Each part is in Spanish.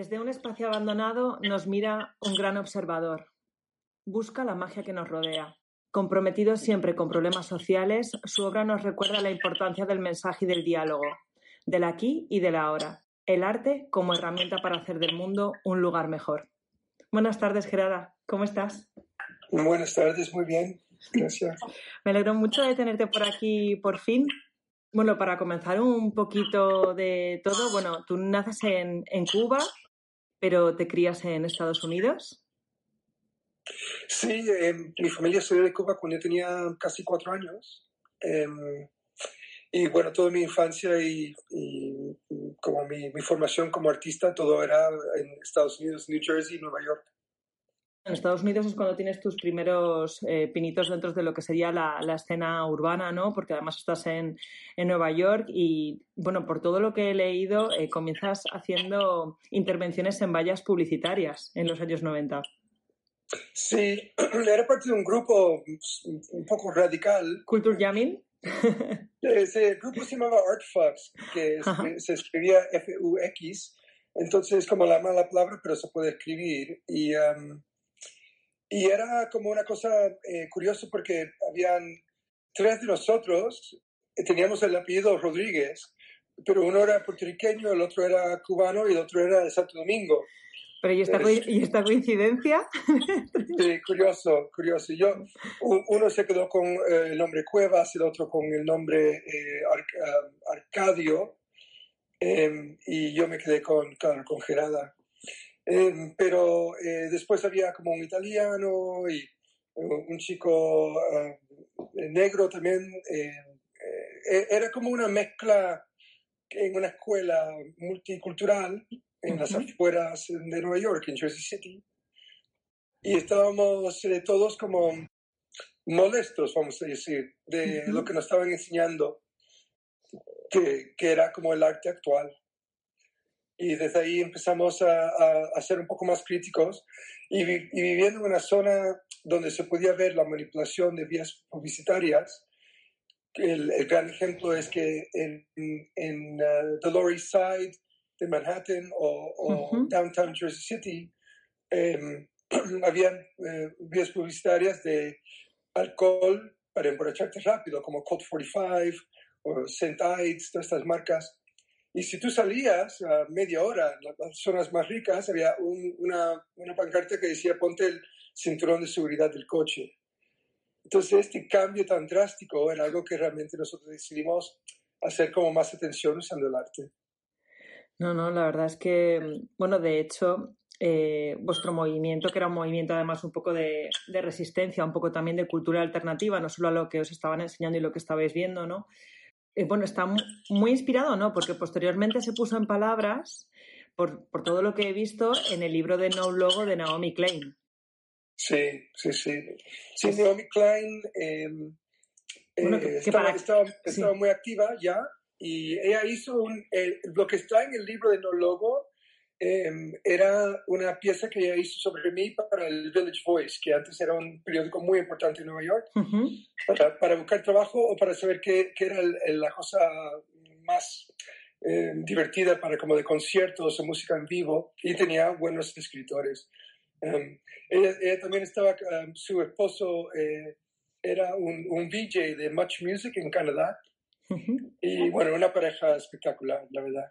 Desde un espacio abandonado nos mira un gran observador. Busca la magia que nos rodea. Comprometido siempre con problemas sociales, su obra nos recuerda la importancia del mensaje y del diálogo, del aquí y del ahora. El arte como herramienta para hacer del mundo un lugar mejor. Buenas tardes, Gerada. ¿Cómo estás? Buenas tardes, muy bien. Gracias. Me alegro mucho de tenerte por aquí por fin. Bueno, para comenzar un poquito de todo, bueno, tú naces en, en Cuba, pero te crías en Estados Unidos. Sí, eh, mi familia salió de Cuba cuando yo tenía casi cuatro años. Eh, y bueno, toda mi infancia y como mi, mi, formación como artista, todo era en Estados Unidos, New Jersey, Nueva York. En Estados Unidos es cuando tienes tus primeros eh, pinitos dentro de lo que sería la, la, escena urbana, ¿no? Porque además estás en, en, Nueva York y, bueno, por todo lo que he leído, eh, comienzas haciendo intervenciones en vallas publicitarias en los años 90. Sí, era parte de un grupo un poco radical. ¿Culture Jamming? Ese grupo se llamaba Art Fox, que es, se escribía F-U-X. Entonces, como la mala palabra, pero se puede escribir. Y, um, y era como una cosa eh, curiosa porque habían tres de nosotros, eh, teníamos el apellido Rodríguez, pero uno era puertorriqueño, el otro era cubano y el otro era de Santo Domingo. Pero ¿y esta, ¿y esta coincidencia? Sí, curioso, curioso. Yo, uno se quedó con eh, el nombre Cuevas, el otro con el nombre eh, Ar Arcadio, eh, y yo me quedé con, claro, con Gerada. Pero después había como un italiano y un chico negro también. era como una mezcla en una escuela multicultural en las afueras de Nueva York, en Jersey City. Y estábamos eh, todos como molestos, vamos a decir, de lo que nos estaban enseñando, que, que, era como el arte actual. Y desde ahí empezamos a, a, a ser un poco más críticos y, vi, y, viviendo en una zona donde se podía ver la manipulación de vías publicitarias. El, el gran ejemplo es que en, en uh, the Lower East Side, de Manhattan o, o uh -huh. Downtown Jersey City, eh, habían eh, vías publicitarias de alcohol para emborracharte rápido, como Colt 45 o St. Ides, todas estas marcas. Y si tú salías a media hora, en las zonas más ricas, había un, una, una pancarta que decía ponte el cinturón de seguridad del coche. Entonces, este cambio tan drástico era algo que realmente nosotros decidimos hacer como más atención usando el arte. No, no, la verdad es que, bueno, de hecho, eh, vuestro movimiento, que era un movimiento además un poco de, de, resistencia, un poco también de cultura alternativa, no solo a lo que os estaban enseñando y lo que estabais viendo, ¿no? Eh, bueno, está muy inspirado, ¿no? Porque posteriormente se puso en palabras por, por, todo lo que he visto en el libro de No Logo de Naomi Klein. Sí, sí, sí. Sí, Naomi Klein eh, bueno, que, que estaba, para... estaba, estaba sí. muy activa ya y ella hizo un, lo que está en el libro de No Logo, eh, era una pieza que ella hizo sobre mí para el Village Voice, que antes era un periódico muy importante en Nueva York, uh -huh. para, para, buscar trabajo o para saber qué, qué era el, el, la cosa más eh, divertida para como de conciertos o música en vivo, y tenía buenos escritores. Um, ella, ella, también estaba, um, su esposo eh, era un, un VJ de Much Music en Canadá, y bueno, una pareja espectacular, la verdad.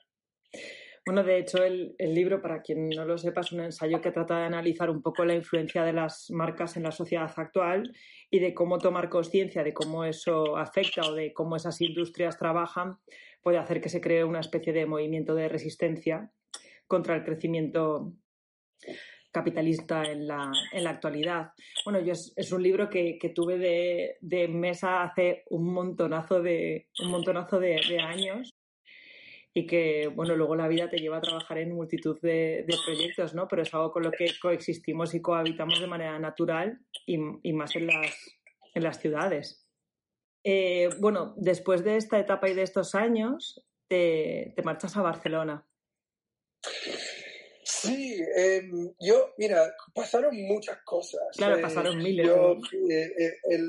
Bueno, de hecho, el, el, libro, para quien no lo sepa, es un ensayo que trata de analizar un poco la influencia de las marcas en la sociedad actual y de cómo tomar conciencia de cómo eso afecta o de cómo esas industrias trabajan puede hacer que se cree una especie de movimiento de resistencia contra el crecimiento capitalista en la, en la actualidad. Bueno, yo es, es un libro que, que tuve de, de, mesa hace un montonazo de, un montonazo de, de años. Y que, bueno, luego la vida te lleva a trabajar en multitud de, proyectos, ¿no? Pero es algo con lo que coexistimos y cohabitamos de manera natural y, más en las, en las ciudades. Eh, bueno, después de esta etapa y de estos años, te, marchas a Barcelona. Sí, em, yo, mira, pasaron muchas cosas. Claro, eh, pasaron miles. Yo eh,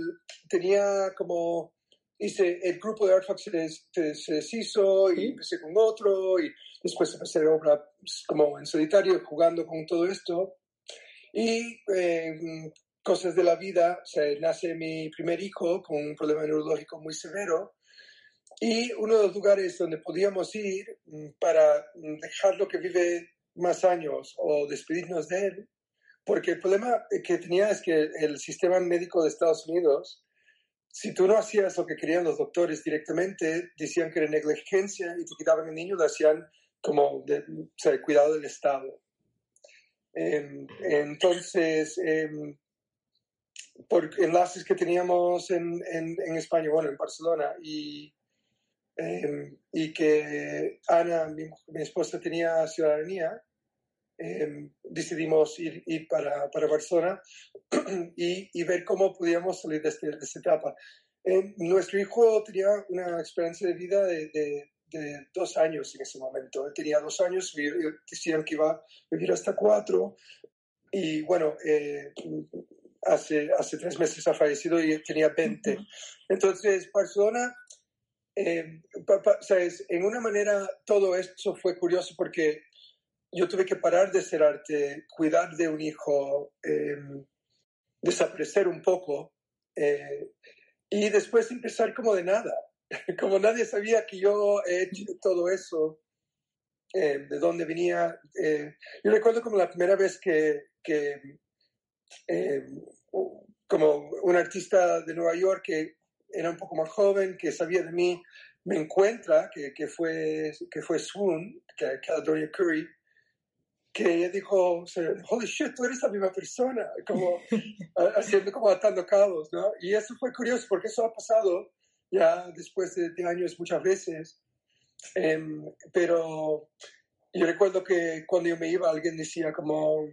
tenía como hice el grupo de Artfox se, se, deshizo y empecé con otro y después empecé a obra pues, como en solitario jugando con todo esto. Y eh, cosas de la vida, se nace mi primer hijo con un problema neurológico muy severo y uno de los lugares donde podíamos ir mm, para dejarlo que vive más años o despedirnos de él, porque el problema que tenía es que el sistema médico de Estados Unidos si tú no hacías lo que querían los doctores directamente, decían que era negligencia y te quitaban el niño, lo hacían como de, cuidado del Estado. Em, entonces, em, por enlaces que teníamos en, en, España, bueno, en Barcelona, y, em, y que Ana, mi, mi, esposa, tenía ciudadanía, Em, decidimos ir, ir para, para, Barcelona y, y, ver cómo podíamos salir de, este, de esta etapa. Em, nuestro hijo tenía una experiencia de vida de, de, dos años en ese momento. Él tenía dos años, decían que iba a vivir hasta cuatro. Y bueno, eh, hace, hace tres meses ha fallecido y tenía 20. Entonces, Barcelona, eh, ¿sabes? en una manera todo esto fue curioso porque yo tuve que parar de ser arte, cuidar de un hijo, em, desaparecer un poco eh, y después empezar como de nada, como nadie sabía que yo he hecho todo eso, eh, de dónde venía. Eh, yo recuerdo como la primera vez que, que como un artista de Nueva York que era un poco más joven, que sabía de mí, me encuentra, que, fue, que fue Swoon, que, que Doria Curry, que ella dijo, holy shit, tú eres la misma persona, como haciendo, como atando cabos, ¿no? Y eso fue curioso porque eso ha pasado ya después de, años muchas veces. Em, pero yo recuerdo que cuando yo me iba, alguien decía como,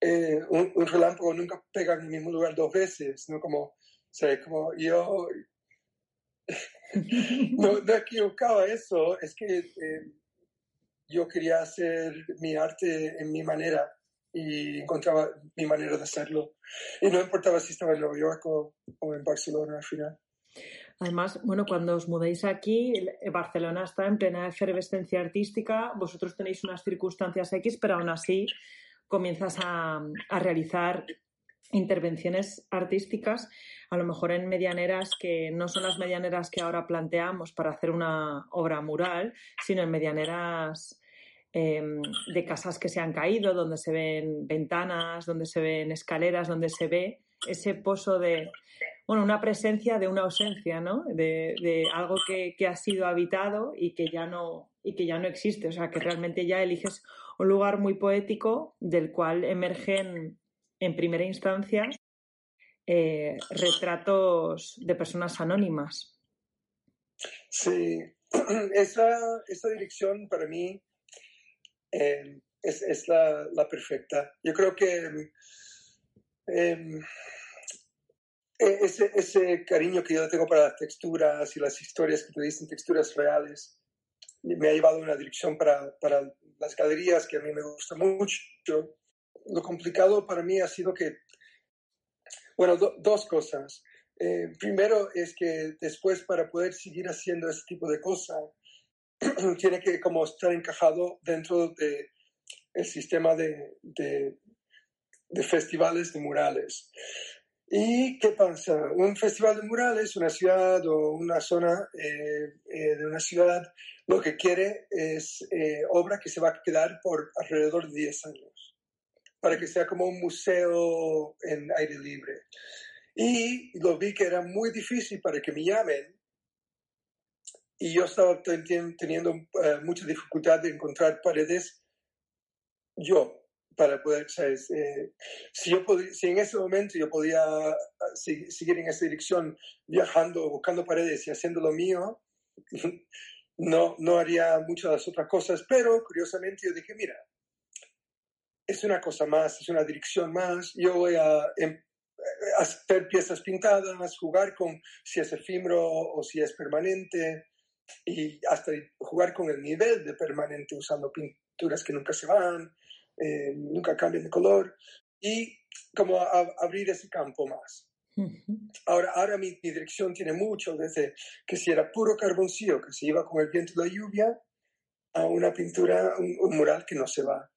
eh, un, relámpago nunca pega en el mismo lugar dos veces, ¿no? Como, o sea, como yo no, no equivocaba eso, es que... Eh, yo quería hacer mi arte en mi manera y encontraba mi manera de hacerlo. Y no importaba si estaba en Nueva York o, en Barcelona al final. Además, bueno, cuando os mudéis aquí, Barcelona está en plena efervescencia artística, vosotros tenéis unas circunstancias X, pero aún así comienzas a, a realizar intervenciones artísticas, a lo mejor en medianeras que no son las medianeras que ahora planteamos para hacer una obra mural, sino en medianeras Em, de casas que se han caído, donde se ven ventanas, donde se ven escaleras, donde se ve ese pozo de, bueno, una presencia de una ausencia, ¿no? De, algo que, ha sido habitado y que ya no y que ya no existe, o sea, que realmente ya eliges un lugar muy poético del cual emergen en primera instancia eh, retratos de personas anónimas. Sí, esa, esa dirección para mí Em, es, es la, perfecta. Yo creo que eh, ese, ese, cariño que yo tengo para las texturas y las historias que te dicen texturas reales me ha llevado a una dirección para, para las galerías que a mí me gusta mucho. Lo complicado para mí ha sido que, bueno, dos cosas. Eh, primero es que después para poder seguir haciendo ese tipo de cosas, tiene que como estar encajado dentro de el sistema de, de, festivales de murales. ¿Y qué pasa? Un festival de murales, una ciudad o una zona eh, eh, de una ciudad, lo que quiere es eh, obra que se va a quedar por alrededor de 10 años, para que sea como un museo en aire libre. Y lo vi que era muy difícil para que me llamen y yo estaba teniendo eh, mucha dificultad de encontrar paredes yo para poder, ¿sabes? Eh, si, yo si en ese momento yo podía ah, seguir en esa dirección, viajando, buscando paredes y haciendo lo mío, no, no haría muchas otras cosas, pero curiosamente yo dije, mira, es una cosa más, es una dirección más, yo voy a em, hacer piezas pintadas, jugar con si es efímero o si es permanente y hasta jugar con el nivel de permanente usando pinturas que nunca se van, eh, nunca cambian de color y como abrir ese campo más. Ahora, ahora mi, dirección tiene mucho, desde que si era puro carboncillo, que se iba con el viento de la lluvia, a una pintura, un, mural que no se va.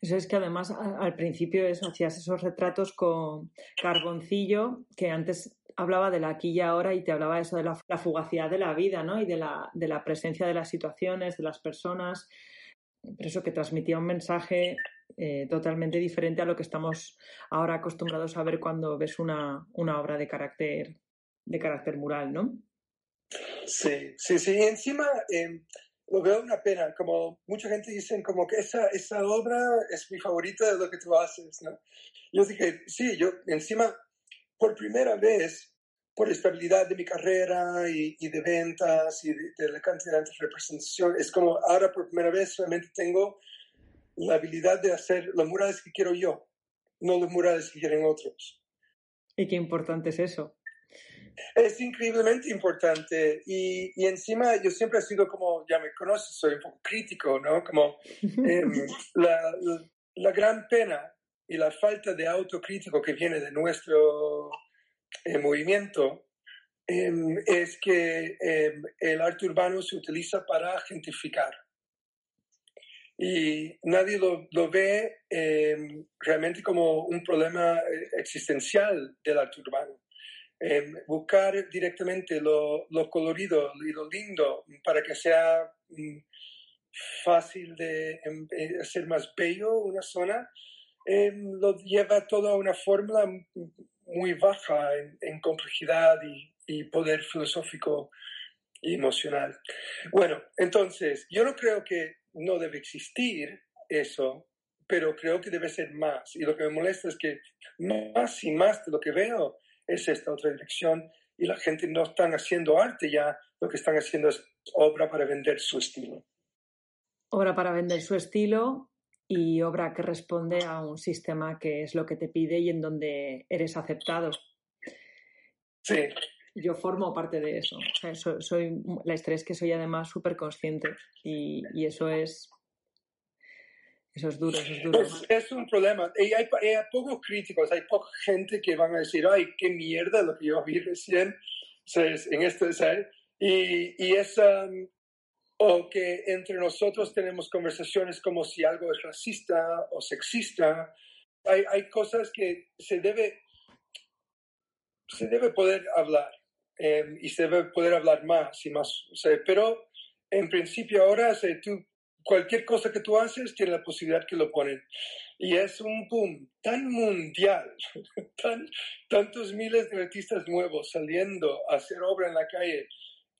Eso es que además al principio eso, hacías esos retratos con carboncillo, que antes hablaba de la aquí y ahora y te hablaba eso de la, fugacidad de la vida, ¿no? Y de la, de la presencia de las situaciones, de las personas. Pero eso que transmitía un mensaje eh, totalmente diferente a lo que estamos ahora acostumbrados a ver cuando ves una, una obra de carácter, de carácter mural, ¿no? Sí, sí, sí. Encima eh, lo veo una pena, como mucha gente dice como que esa, esa obra es mi favorita de lo que tú haces, ¿no? Yo dije, sí, yo encima, por primera vez, por estabilidad de mi carrera y, y de ventas y de, de, la cantidad de representación, es como ahora por primera vez realmente tengo la habilidad de hacer los murales que quiero yo, no los murales que quieren otros. ¿Y qué importante es eso? Es increíblemente importante y, y, encima yo siempre he sido como, ya me conoces, soy un poco crítico, ¿no? Como eh, la, la, la, gran pena y la falta de autocrítico que viene de nuestro eh, movimiento eh, es que el arte urbano se utiliza para gentrificar y nadie lo, lo ve realmente como un problema eh, existencial del arte urbano. Eh, buscar directamente lo, lo, colorido y lo lindo para que sea mm, fácil de hacer em, más bello una zona, lo lleva todo a una fórmula muy baja en, en complejidad y, y poder filosófico y emocional. Bueno, entonces, yo no creo que no debe existir eso, pero creo que debe ser más. Y lo que me molesta es que más y más de lo que veo es esta otra dirección y la gente no están haciendo arte ya, lo que están haciendo es obra para vender su estilo. Obra para vender su estilo y obra que responde a un sistema que es lo que te pide y en donde eres aceptado. Sí. Yo formo parte de eso. O sea, soy, soy, la historia es que soy además súper consciente y, y, eso es. Eso es duro, eso es duro. Es, es un problema. Y hay, hay, pocos críticos, hay poca gente que van a decir, ay, qué mierda lo que yo vi recién ¿sabes? en este ser. Y, y es. Um, o que entre nosotros tenemos conversaciones como si algo es racista o sexista. Hay, hay cosas que se debe, se debe poder hablar eh, y se debe poder hablar más y más. Pero en principio ahora, sea, tú, cualquier cosa que tú haces tiene la posibilidad que lo ponen. Y es un boom tan mundial, tan, tantos miles de artistas nuevos saliendo a hacer obra en la calle,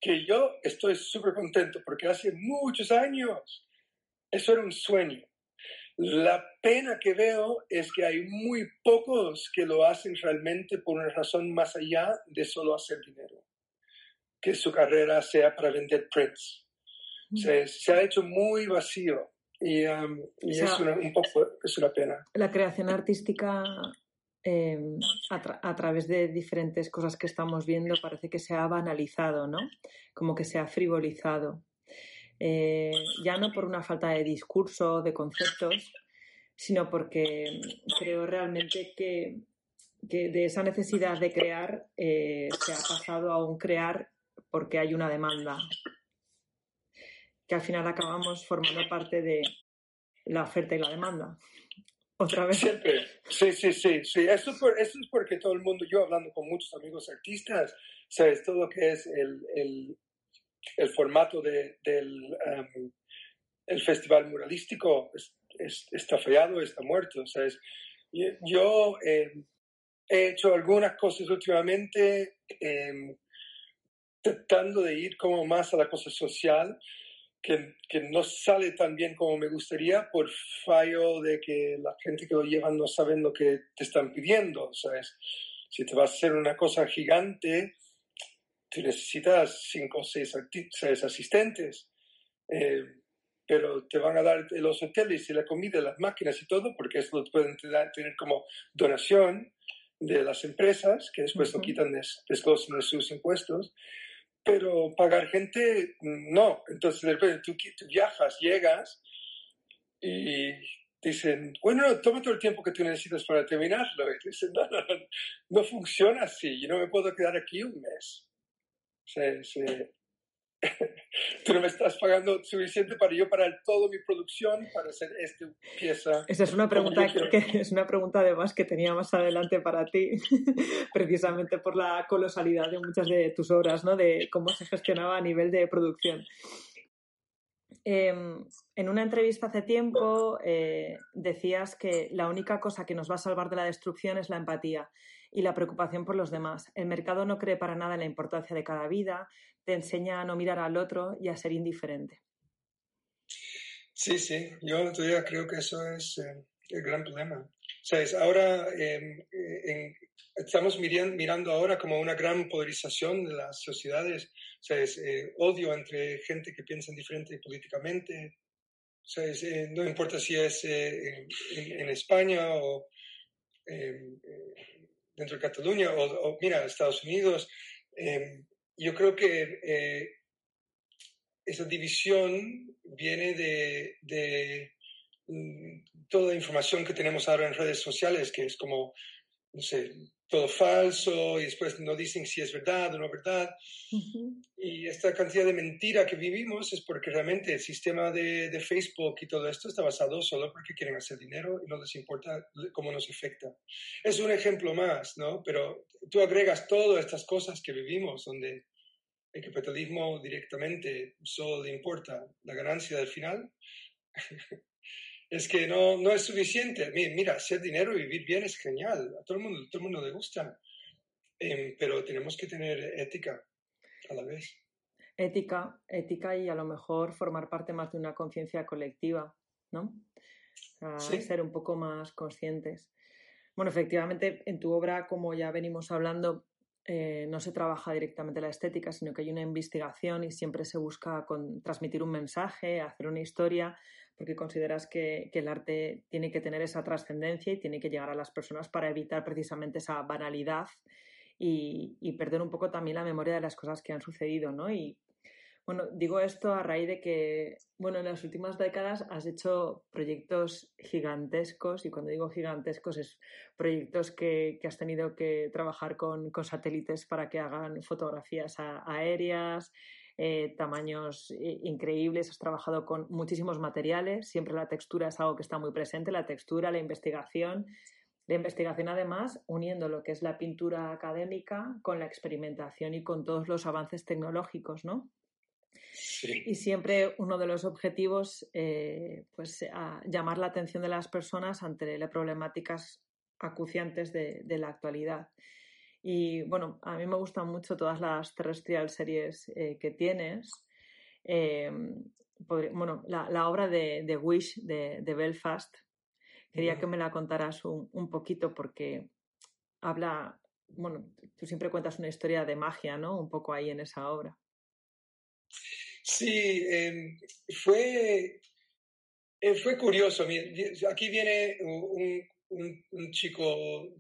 que yo estoy súper contento porque hace muchos años eso era un sueño. La pena que veo es que hay muy pocos que lo hacen realmente por una razón más allá de solo hacer dinero. Que su carrera sea para vender prints. Se, se, ha hecho muy vacío y, um, y o sea, es, una, un poco, es una pena. La creación artística eh, a, tra a, través de diferentes cosas que estamos viendo parece que se ha banalizado, ¿no? Como que se ha frivolizado. Eh, ya no por una falta de discurso, de conceptos, sino porque creo realmente que, que de esa necesidad de crear eh, se ha pasado a un crear porque hay una demanda, que al final acabamos formando parte de la oferta y la demanda. Otra vez. Sí, sí, sí. sí. Eso, por, eso es porque todo el mundo, yo hablando con muchos amigos artistas, sabes todo lo que es el, el el formato de, del um, el festival muralístico es, es, está fallado, está muerto. O sea, es, yo eh, he hecho algunas cosas últimamente eh, tratando de ir como más a la cosa social, que, que, no sale tan bien como me gustaría por fallo de que la gente que lo llevan no saben lo que te están pidiendo. ¿sabes? Si te vas a hacer una cosa gigante, tú necesitas cinco o seis, seis asistentes. Eh, pero te van a dar los hoteles y la comida, las máquinas y todo, porque eso lo pueden tener como donación de las empresas, que después lo quitan, desglosan de sus impuestos, pero pagar gente, no. Entonces, de repente tú, viajas, llegas y dicen, bueno, toma todo el tiempo que tú necesitas para terminarlo. Y dicen, no, no, no, no funciona así, yo no me puedo quedar aquí un mes. Se, se, no me estás pagando suficiente para yo parar toda mi producción para hacer esta pieza. Esa es una pregunta que, es una pregunta además que tenía más adelante para ti, precisamente por la colosalidad de muchas de tus obras, ¿no? De cómo se gestionaba a nivel de producción. Em, en una entrevista hace tiempo eh, decías que la única cosa que nos va a salvar de la destrucción es la empatía y la preocupación por los demás. El mercado no cree para nada en la importancia de cada vida, te enseña a no mirar al otro y a ser indiferente. Sí, sí, yo todavía creo que eso es eh, el gran problema. ¿Sabes? Ahora em, eh, estamos mirando, ahora como una gran polarización de las sociedades, ¿sabes? Eh, odio entre gente que piensa diferente políticamente. ¿Sabes? no importa si es en, en, España o em, dentro de Cataluña o, mira, Estados Unidos. Em, yo creo que eh, esa división viene de, de mm, toda la información que tenemos ahora en redes sociales, que es como, no sé, todo falso y después no dicen si es verdad o no verdad. Y esta cantidad de mentira que vivimos es porque realmente el sistema de, de, Facebook y todo esto está basado solo porque quieren hacer dinero y no les importa cómo nos afecta. Es un ejemplo más, ¿no? Pero tú agregas todas estas cosas que vivimos donde el capitalismo directamente solo le importa la ganancia del final. es que no, no es suficiente. Mira, hacer dinero y vivir bien es genial. A todo el mundo, todo el mundo le gusta. Em, pero tenemos que tener ética a la vez. Ética, ética y a lo mejor formar parte más de una conciencia colectiva, ¿no? Ser un poco más conscientes. Bueno, efectivamente, en tu obra, como ya venimos hablando, eh, no se trabaja directamente la estética, sino que hay una investigación y siempre se busca transmitir un mensaje, hacer una historia, porque consideras que, el arte tiene que tener esa trascendencia y tiene que llegar a las personas para evitar precisamente esa banalidad y, y, perder un poco también la memoria de las cosas que han sucedido, ¿no? Y bueno, digo esto a raíz de que, bueno, en las últimas décadas has hecho proyectos gigantescos, y cuando digo gigantescos es proyectos que, has tenido que trabajar con, satélites para que hagan fotografías aéreas, eh, tamaños increíbles, has trabajado con muchísimos materiales, siempre la textura es algo que está muy presente, la textura, la investigación. La investigación, además, uniendo lo que es la pintura académica con la experimentación y con todos los avances tecnológicos, ¿no? Y siempre uno de los objetivos, eh, pues, a llamar la atención de las personas ante las problemáticas acuciantes de, la actualidad. Y bueno, a mí me gustan mucho todas las terrestrial series eh, que tienes. Eh, bueno, la, obra de, Wish de, Belfast, quería que me la contaras un, un, poquito porque habla, bueno, tú siempre cuentas una historia de magia, ¿no? Un poco ahí en esa obra. Sí, em, fue, eh, fue curioso. Aquí viene un, un, chico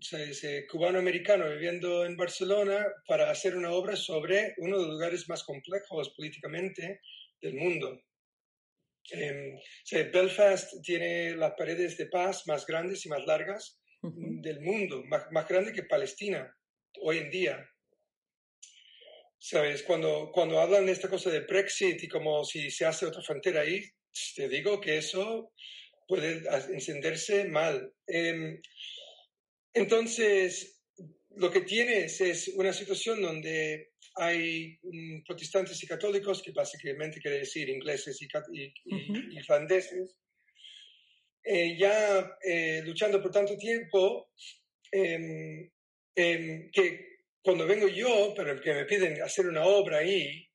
cubano-americano viviendo en Barcelona para hacer una obra sobre uno de los lugares más complejos políticamente del mundo. Eh, Belfast tiene las paredes de paz más grandes y más largas del mundo, más, más grande que Palestina hoy en día. ¿Sabes? Cuando, cuando hablan de esta cosa de Brexit y como si se hace otra frontera ahí, te digo que eso puede encenderse mal. Em, entonces, lo que tienes es una situación donde hay mm, protestantes y católicos, que básicamente quiere decir ingleses y, y, irlandeses, eh, ya eh, luchando por tanto tiempo, em, em, que cuando vengo yo, pero que me piden hacer una obra ahí,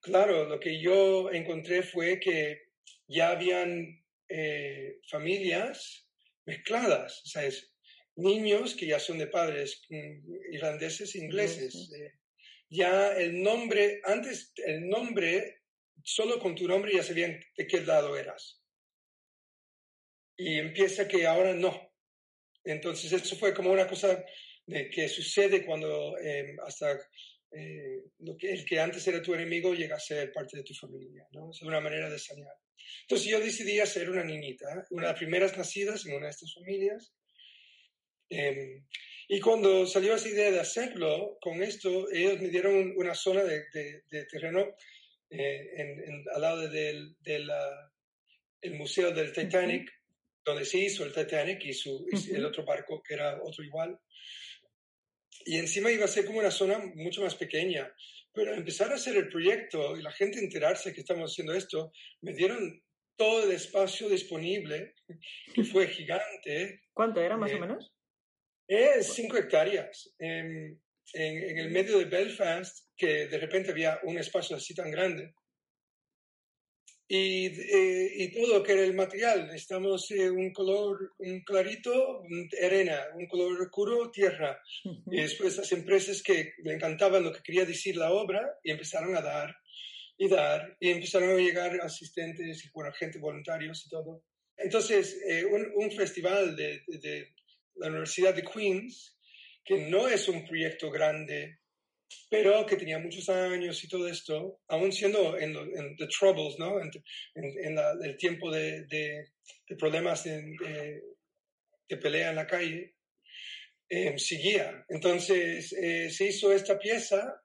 claro, lo que yo encontré fue que ya habían eh, familias mezcladas, o sea, niños que ya son de padres mm, irlandeses e ingleses. Eh, ya el nombre, antes el nombre solo con tu nombre ya sabían de qué lado eras. Y empieza que ahora no. Entonces eso fue como una cosa de que sucede cuando em, hasta eh, lo que, el que antes era tu enemigo llega a ser parte de tu familia, ¿no? Es una manera de sanar. Entonces yo decidí ser una niñita, una de las primeras nacidas en una de estas familias. Em, y cuando salió esa idea de hacerlo, con esto, ellos me dieron una zona de, de, terreno eh, en, al lado del, el Museo del Titanic, donde se hizo el Titanic y, su, el otro barco que era otro igual. Y encima iba a ser como una zona mucho más pequeña. Pero al empezar a hacer el proyecto y la gente enterarse que estamos haciendo esto, me dieron todo el espacio disponible, que fue gigante. ¿Cuánto era más o eh, menos? Es cinco hectáreas. En, en, el medio de Belfast, que de repente había un espacio así tan grande. Y, eh, y, todo que era el material, necesitamos eh, un color, un clarito, arena, un color oscuro, tierra. Y después las empresas que le encantaban lo que quería decir la obra y empezaron a dar y dar, y empezaron a llegar asistentes y bueno, gente, voluntarios y todo. Entonces, eh, un, un, festival de, de, la Universidad de Queens, que no es un proyecto grande, pero que tenía muchos años y todo esto, aún siendo en, en the troubles, ¿no? En, en el tiempo de, de, problemas de, pelea en la calle, eh, seguía. Entonces eh, se hizo esta pieza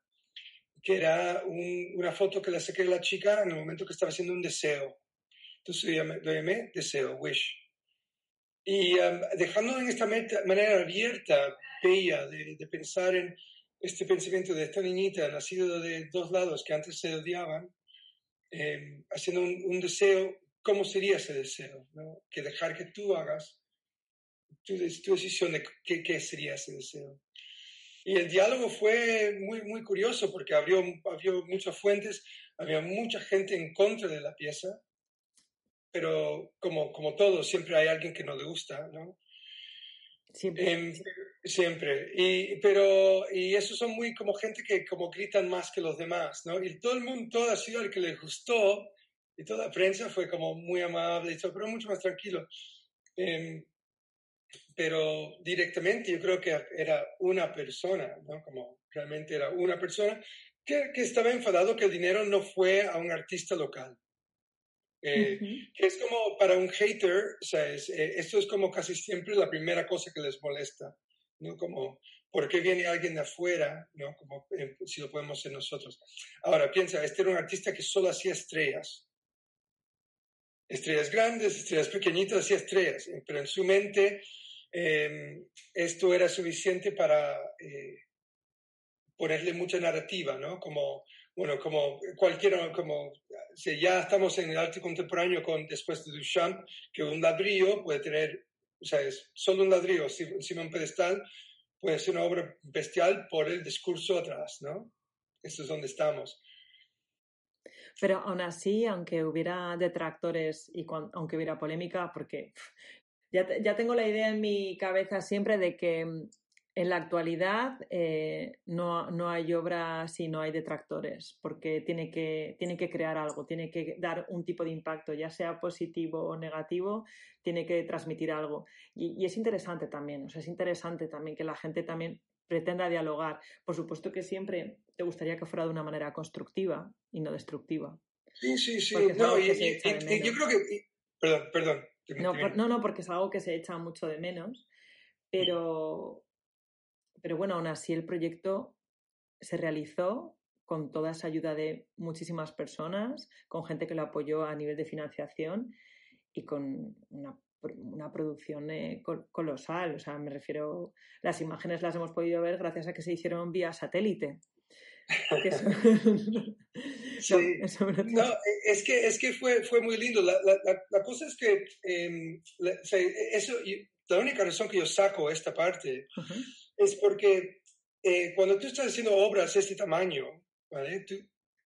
que era una foto que le saqué a la chica en el momento que estaba haciendo un deseo. Entonces lo llamé, deseo, wish. Y um, dejándolo en esta manera abierta, bella, de, de pensar en este pensamiento de esta niñita nacida de dos lados que antes se odiaban, em, haciendo un, deseo, ¿cómo sería ese deseo? ¿no? Que dejar que tú hagas tu, tu decisión de qué, qué, sería ese deseo. Y el diálogo fue muy, muy curioso porque abrió, abrió muchas fuentes, había mucha gente en contra de la pieza, pero como, como todo, siempre hay alguien que no le gusta, ¿no? Siempre. Em, siempre. Y, pero, y esos son muy como gente que como gritan más que los demás, ¿no? Y todo el mundo, todo ha sido el que le gustó, y toda la prensa fue como muy amable y todo, pero mucho más tranquilo. Em, pero directamente yo creo que era una persona, ¿no? Como realmente era una persona que, que estaba enfadado que el dinero no fue a un artista local. Eh, que es como para un hater, o sea, eh, esto es como casi siempre la primera cosa que les molesta, ¿no? Como, ¿por qué viene alguien de afuera, ¿no? Como eh, si lo podemos ser nosotros. Ahora, piensa, este era un artista que solo hacía estrellas. Estrellas grandes, estrellas pequeñitas, hacía estrellas, pero en su mente em, esto era suficiente para ponerle mucha narrativa, ¿no? Como, bueno, como cualquiera, como si ya estamos en el arte contemporáneo con después de Duchamp, que un ladrillo puede tener, o sea, es solo un ladrillo encima de un pedestal, puede ser una obra bestial por el discurso atrás, ¿no? Esto es donde estamos. Pero aún así, aunque hubiera detractores y aunque hubiera polémica, porque ya, ya tengo la idea en mi cabeza siempre de que en la actualidad eh, no, no, hay obra si no hay detractores, porque tiene que, tiene que crear algo, tiene que dar un tipo de impacto, ya sea positivo o negativo, tiene que transmitir algo. Y, es interesante también, o sea, es interesante también que la gente también pretenda dialogar. Por supuesto que siempre te gustaría que fuera de una manera constructiva y no destructiva. Sí, sí, sí. No, y, yo creo que... Perdón, perdón. No, no, no, porque es algo que se echa mucho de menos, pero pero bueno, aún así el proyecto se realizó con toda esa ayuda de muchísimas personas, con gente que lo apoyó a nivel de financiación y con una, producción eh, colosal. O sea, me refiero, las imágenes las hemos podido ver gracias a que se hicieron vía satélite. sí. no, es que, es que fue, fue muy lindo. La, la, cosa es que em, eso, la única razón que yo saco esta parte es porque eh, cuando tú estás haciendo obras de este tamaño, ¿vale? Tú,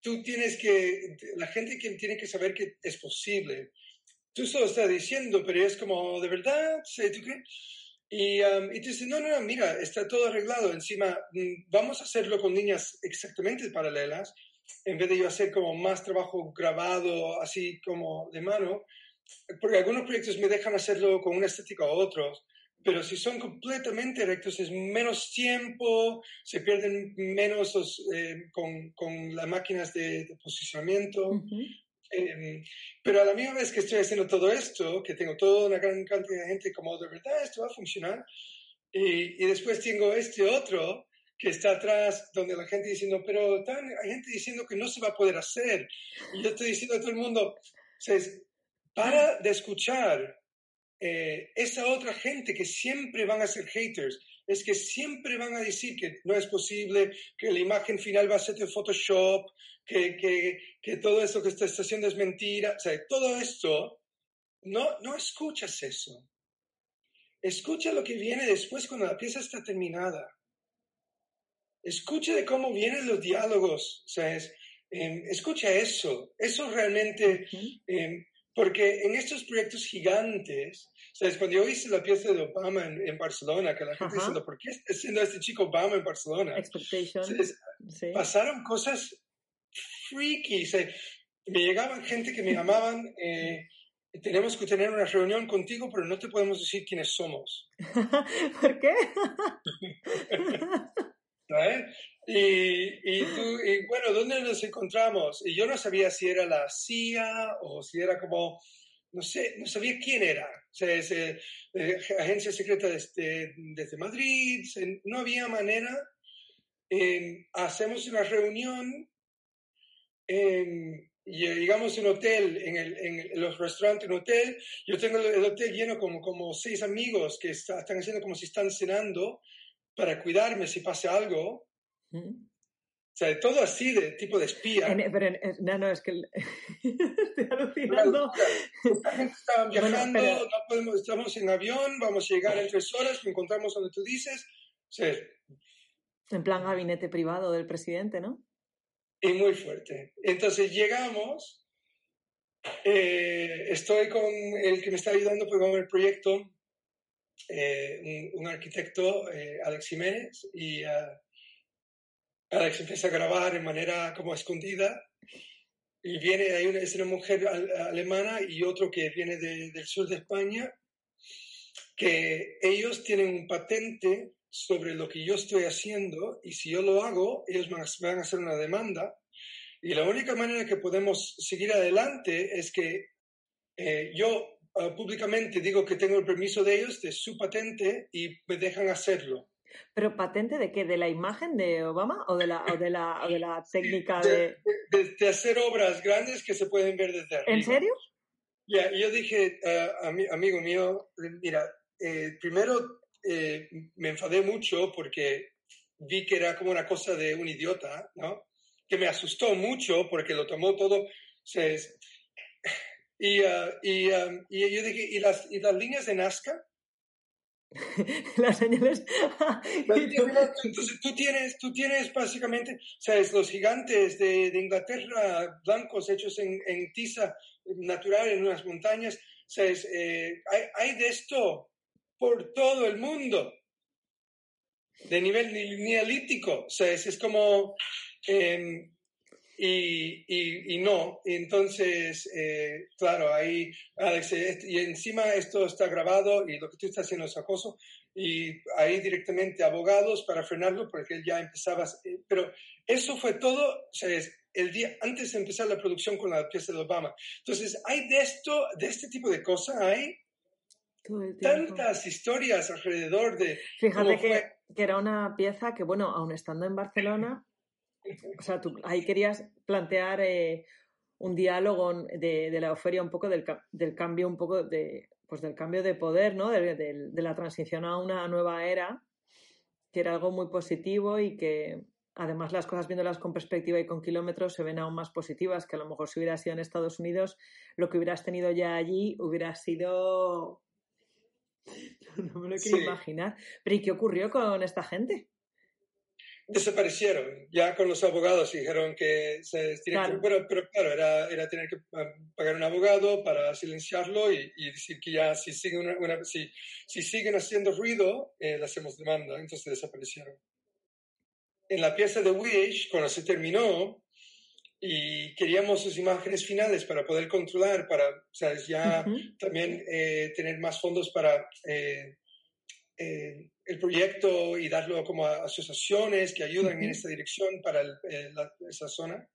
tú, tienes que, la gente que tiene que saber que es posible. Tú solo estás diciendo, pero es como, ¿de verdad? ¿Tú qué? Y, um, y tú dices, no, no, no, mira, está todo arreglado. Encima, mm, vamos a hacerlo con niñas exactamente paralelas. en vez de yo hacer como más trabajo grabado, así como de mano, porque algunos proyectos me dejan hacerlo con una estética u otros, pero si son completamente rectos es menos tiempo, se pierden menos eh, con, con, las máquinas de, posicionamiento. Em, pero a la misma vez que estoy haciendo todo esto, que tengo toda una gran cantidad de gente como de verdad esto va a funcionar, y, y después tengo este otro que está atrás, donde la gente diciendo, pero hay gente diciendo que no se va a poder hacer. Y yo estoy diciendo a todo el mundo, para de escuchar eh, esa otra gente que siempre van a ser haters, es que siempre van a decir que no es posible, que la imagen final va a ser de Photoshop, que, que, que todo eso que estás haciendo es mentira. O sea, todo esto, no, no escuchas eso. Escucha lo que viene después cuando la pieza está terminada. Escucha de cómo vienen los diálogos. O sea, em, escucha eso. Eso realmente porque en estos proyectos gigantes, ¿sabes? Cuando yo hice la pieza de Obama en, Barcelona, que la gente diciendo, ¿por qué está haciendo este chico Obama en Barcelona? Expectation. Pasaron cosas freaky. Me llegaban gente que me llamaban, eh, tenemos que tener una reunión contigo, pero no te podemos decir quiénes somos. ¿Por qué? ¿Sabes? Y, y, tú, y bueno, ¿dónde nos encontramos? Y yo no sabía si era la CIA o si era como, no sé, no sabía quién era. O sea, es, eh, agencia secreta desde, desde Madrid, no había manera. hacemos una reunión, y llegamos a un hotel, en, el, en los restaurantes, un hotel, yo tengo el hotel lleno como, como seis amigos que están haciendo como si están cenando para cuidarme si pasa algo. O sea, todo así de tipo de espía. pero no, no, es que estoy alucinando. Estaban viajando, no podemos, estamos en avión, vamos a llegar en tres horas, encontramos donde tú dices. en plan gabinete privado del presidente, ¿no? Y muy fuerte. Entonces llegamos, eh, estoy con el que me está ayudando con el proyecto, eh, un, arquitecto, eh, Alex Jiménez, y... Uh, Alex empieza a grabar de manera como escondida y viene, hay una, es una mujer alemana y otro que viene del sur de España, que ellos tienen un patente sobre lo que yo estoy haciendo y si yo lo hago, ellos van a, hacer una demanda y la única manera que podemos seguir adelante es que eh, yo ah, públicamente digo que tengo el permiso de ellos, de su patente, y me dejan hacerlo. ¿Pero patente de qué? ¿De la imagen de Obama o de la, o de la, o de la técnica de... De, hacer obras grandes que se pueden ver desde arriba. ¿En serio? Ya, yo dije, a mi, amigo mío, mira, eh, primero eh, me enfadé mucho porque vi que era como una cosa de un idiota, ¿no? Que me asustó mucho porque lo tomó todo. Se, y, uh, y, um, y, yo dije, ¿y las, ¿y las líneas de Nazca? las señales. Entonces tú tienes, tú tienes básicamente, sabes, los gigantes de, de Inglaterra, blancos hechos en, en, tiza natural en unas montañas, sabes, eh, hay, hay, de esto por todo el mundo, de nivel neolítico, sabes, es como eh, y, y, no, entonces, eh, claro, ahí, Alex, y encima esto está grabado y lo que tú estás haciendo es acoso, y ahí directamente abogados para frenarlo porque él ya empezaba, eh, pero eso fue todo, o sea, el día antes de empezar la producción con la pieza de Obama. Entonces, hay de esto, de este tipo de cosas, hay tantas historias alrededor de... Fíjate que, que era una pieza que, bueno, aún estando en Barcelona, o sea, tú ahí querías plantear eh, un diálogo de, de, la oferia un poco del, del, cambio, un poco de, pues del cambio de poder, ¿no? De, de, la transición a una nueva era, que era algo muy positivo y que además las cosas viéndolas con perspectiva y con kilómetros se ven aún más positivas, que a lo mejor si hubiera sido en Estados Unidos, lo que hubieras tenido ya allí hubiera sido... No me lo quiero imaginar. Pero ¿y qué ocurrió con esta gente? Desaparecieron ya con los abogados dijeron que se claro. pero, pero, claro, era, era, tener que ah, pagar un abogado para silenciarlo y, y decir que ya si siguen, una, si, si, siguen haciendo ruido, eh, le hacemos demanda. Entonces desaparecieron. En la pieza de Wish, cuando se terminó, y queríamos sus imágenes finales para poder controlar, para ¿sabes? ya también eh, tener más fondos para eh, eh, el proyecto y darlo como a asociaciones que ayudan en esta dirección para esa zona.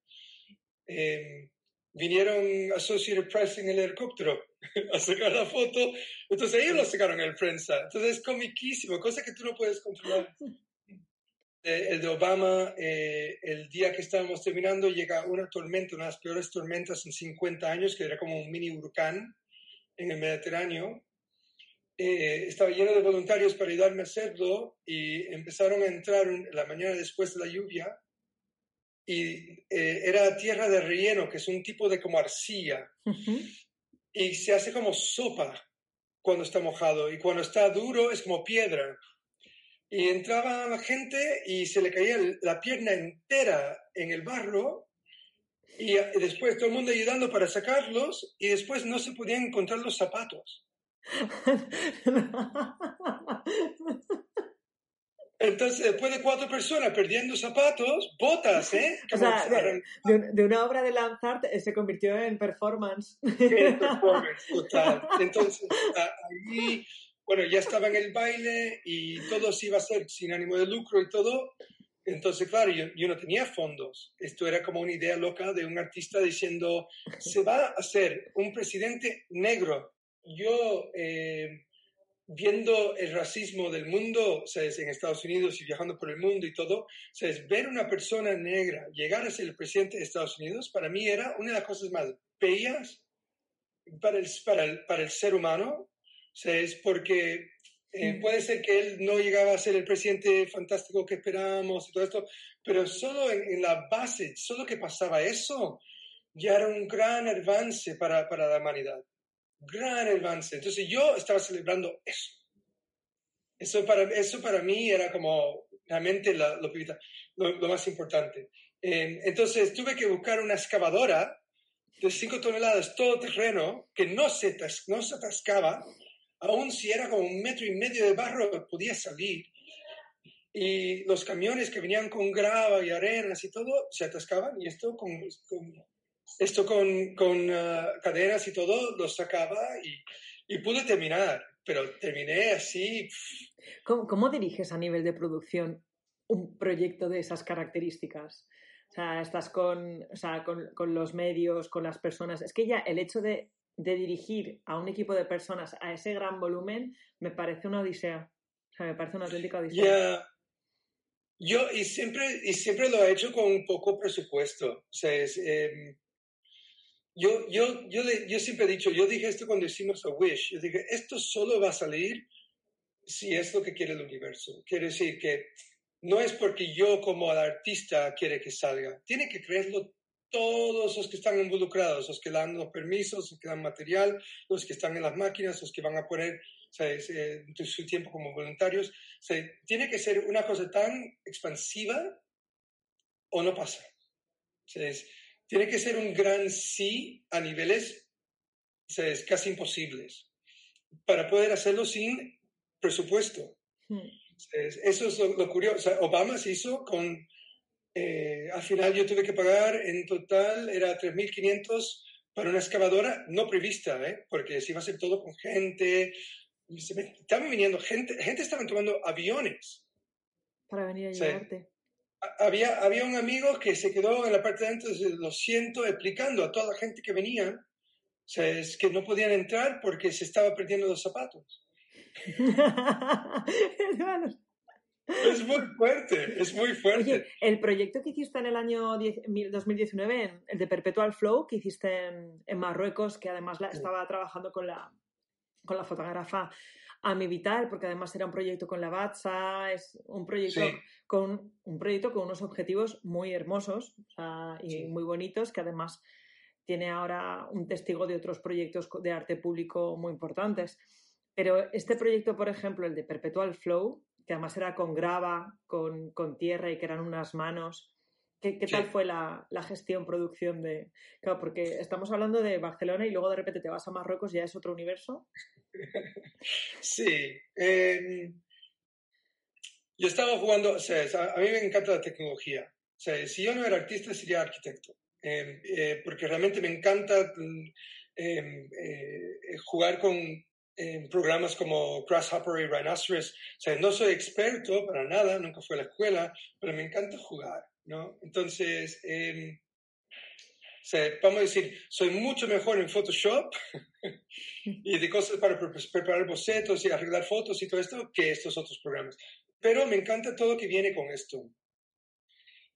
Em, vinieron Associated Press en el helicóptero a sacar la foto, entonces ellos lo sacaron en prensa, entonces es comiquísimo, cosa que tú no puedes controlar. Eh, el de Obama, eh, el día que estábamos terminando, llega una tormenta, una de las peores tormentas en 50 años, que era como un mini huracán en el Mediterráneo. Eh, estaba lleno de voluntarios para ayudarme a hacerlo y empezaron a entrar la mañana después de la lluvia y era tierra de relleno, que es un tipo de como arcilla, y se hace como sopa cuando está mojado y cuando está duro es como piedra. Y entraba la gente y se le caía la pierna entera en el barro y después todo el mundo ayudando para sacarlos y después no se podían encontrar los zapatos. Entonces, después de cuatro personas perdiendo zapatos, botas, ¿eh? o sea, de, una obra de Lanzart se convirtió en performance. En performance, total. Entonces, ahí bueno, ya estaba en el baile y todo se iba a ser sin ánimo de lucro y todo. Entonces, claro, yo, no tenía fondos. Esto era como una idea loca de un artista diciendo, se va a hacer un presidente negro. Yo, eh, viendo el racismo del mundo, ¿sabes? en Estados Unidos y viajando por el mundo y todo, ¿sabes? ver una persona negra llegar a ser el presidente de Estados Unidos, para mí era una de las cosas más bellas para el, para el, para el ser humano es porque eh, puede ser que él no llegaba a ser el presidente fantástico que esperábamos y todo esto, pero solo en, la base, solo que pasaba eso, ya era un gran avance para, para la humanidad. Gran avance. Entonces yo estaba celebrando eso. Eso para, eso para mí era como realmente lo, lo, más importante. Eh, entonces tuve que buscar una excavadora de 5 toneladas todo terreno que no se, no se atascaba aún si era como un metro y medio de barro, podía salir. Y los camiones que venían con grava y arenas y todo se atascaban y esto con, esto con, con ah, cadenas y todo lo sacaba y, y, pude terminar, pero terminé así. ¿Cómo, ¿Cómo, diriges a nivel de producción un proyecto de esas características? O sea, estás con, o sea, con, con los medios, con las personas. Es que ya el hecho de de dirigir a un equipo de personas a ese gran volumen me parece una odisea. O sea, me parece una auténtica odisea. Yo, y siempre, y siempre lo he hecho con poco presupuesto. O sea, em, yo, yo, yo, yo siempre he dicho, yo dije esto cuando hicimos a Wish, yo dije, esto solo va a salir si es lo que quiere el universo. Quiere decir que no es porque yo como artista quiere que salga, tiene que creerlo todos los que están involucrados, los que dan los permisos, los que dan material, los que están en las máquinas, los que van a poner eh, su tiempo como voluntarios. tiene que ser una cosa tan expansiva o no pasa. Tiene que ser un gran sí a niveles casi imposibles para poder hacerlo sin presupuesto. Hmm. Eso es lo, curioso. Obama se hizo con eh, al final yo tuve que pagar en total, era 3.500 para una excavadora no prevista, ¿eh? porque si iba a ser todo con gente. estaban viniendo gente, gente estaba tomando aviones. Para venir a llevarte. Había, había un amigo que se quedó en la parte de adentro, lo siento, explicando a toda la gente que venía, o es que no podían entrar porque se estaba perdiendo los zapatos. Es muy fuerte, es muy fuerte. el proyecto que hiciste en el año 2019, el de Perpetual Flow, que hiciste en, Marruecos, que además la, estaba trabajando con la, con la fotógrafa Ami Vital, porque además era un proyecto con la Batsa, es un proyecto, con, un proyecto con unos objetivos muy hermosos y muy bonitos, que además tiene ahora un testigo de otros proyectos de arte público muy importantes. Pero este proyecto, por ejemplo, el de Perpetual Flow, que además era con grava, con, con tierra y que eran unas manos. ¿Qué, qué tal fue la, la, gestión, producción de...? Claro, porque estamos hablando de Barcelona y luego de repente te vas a Marruecos y ya es otro universo. sí. Em, yo estaba jugando, o sea, a mí me encanta la tecnología. O sea, si yo no era artista, sería arquitecto. em, eh, porque realmente me encanta mm, em, eh, jugar con programas como Grasshopper y Rhinoceros. O sea, no soy experto para nada, nunca fui a la escuela, pero me encanta jugar, ¿no? Entonces, o sea, vamos a decir, soy mucho mejor en Photoshop y de cosas para preparar bocetos y arreglar fotos y todo esto que estos otros programas. Pero me encanta todo lo que viene con esto.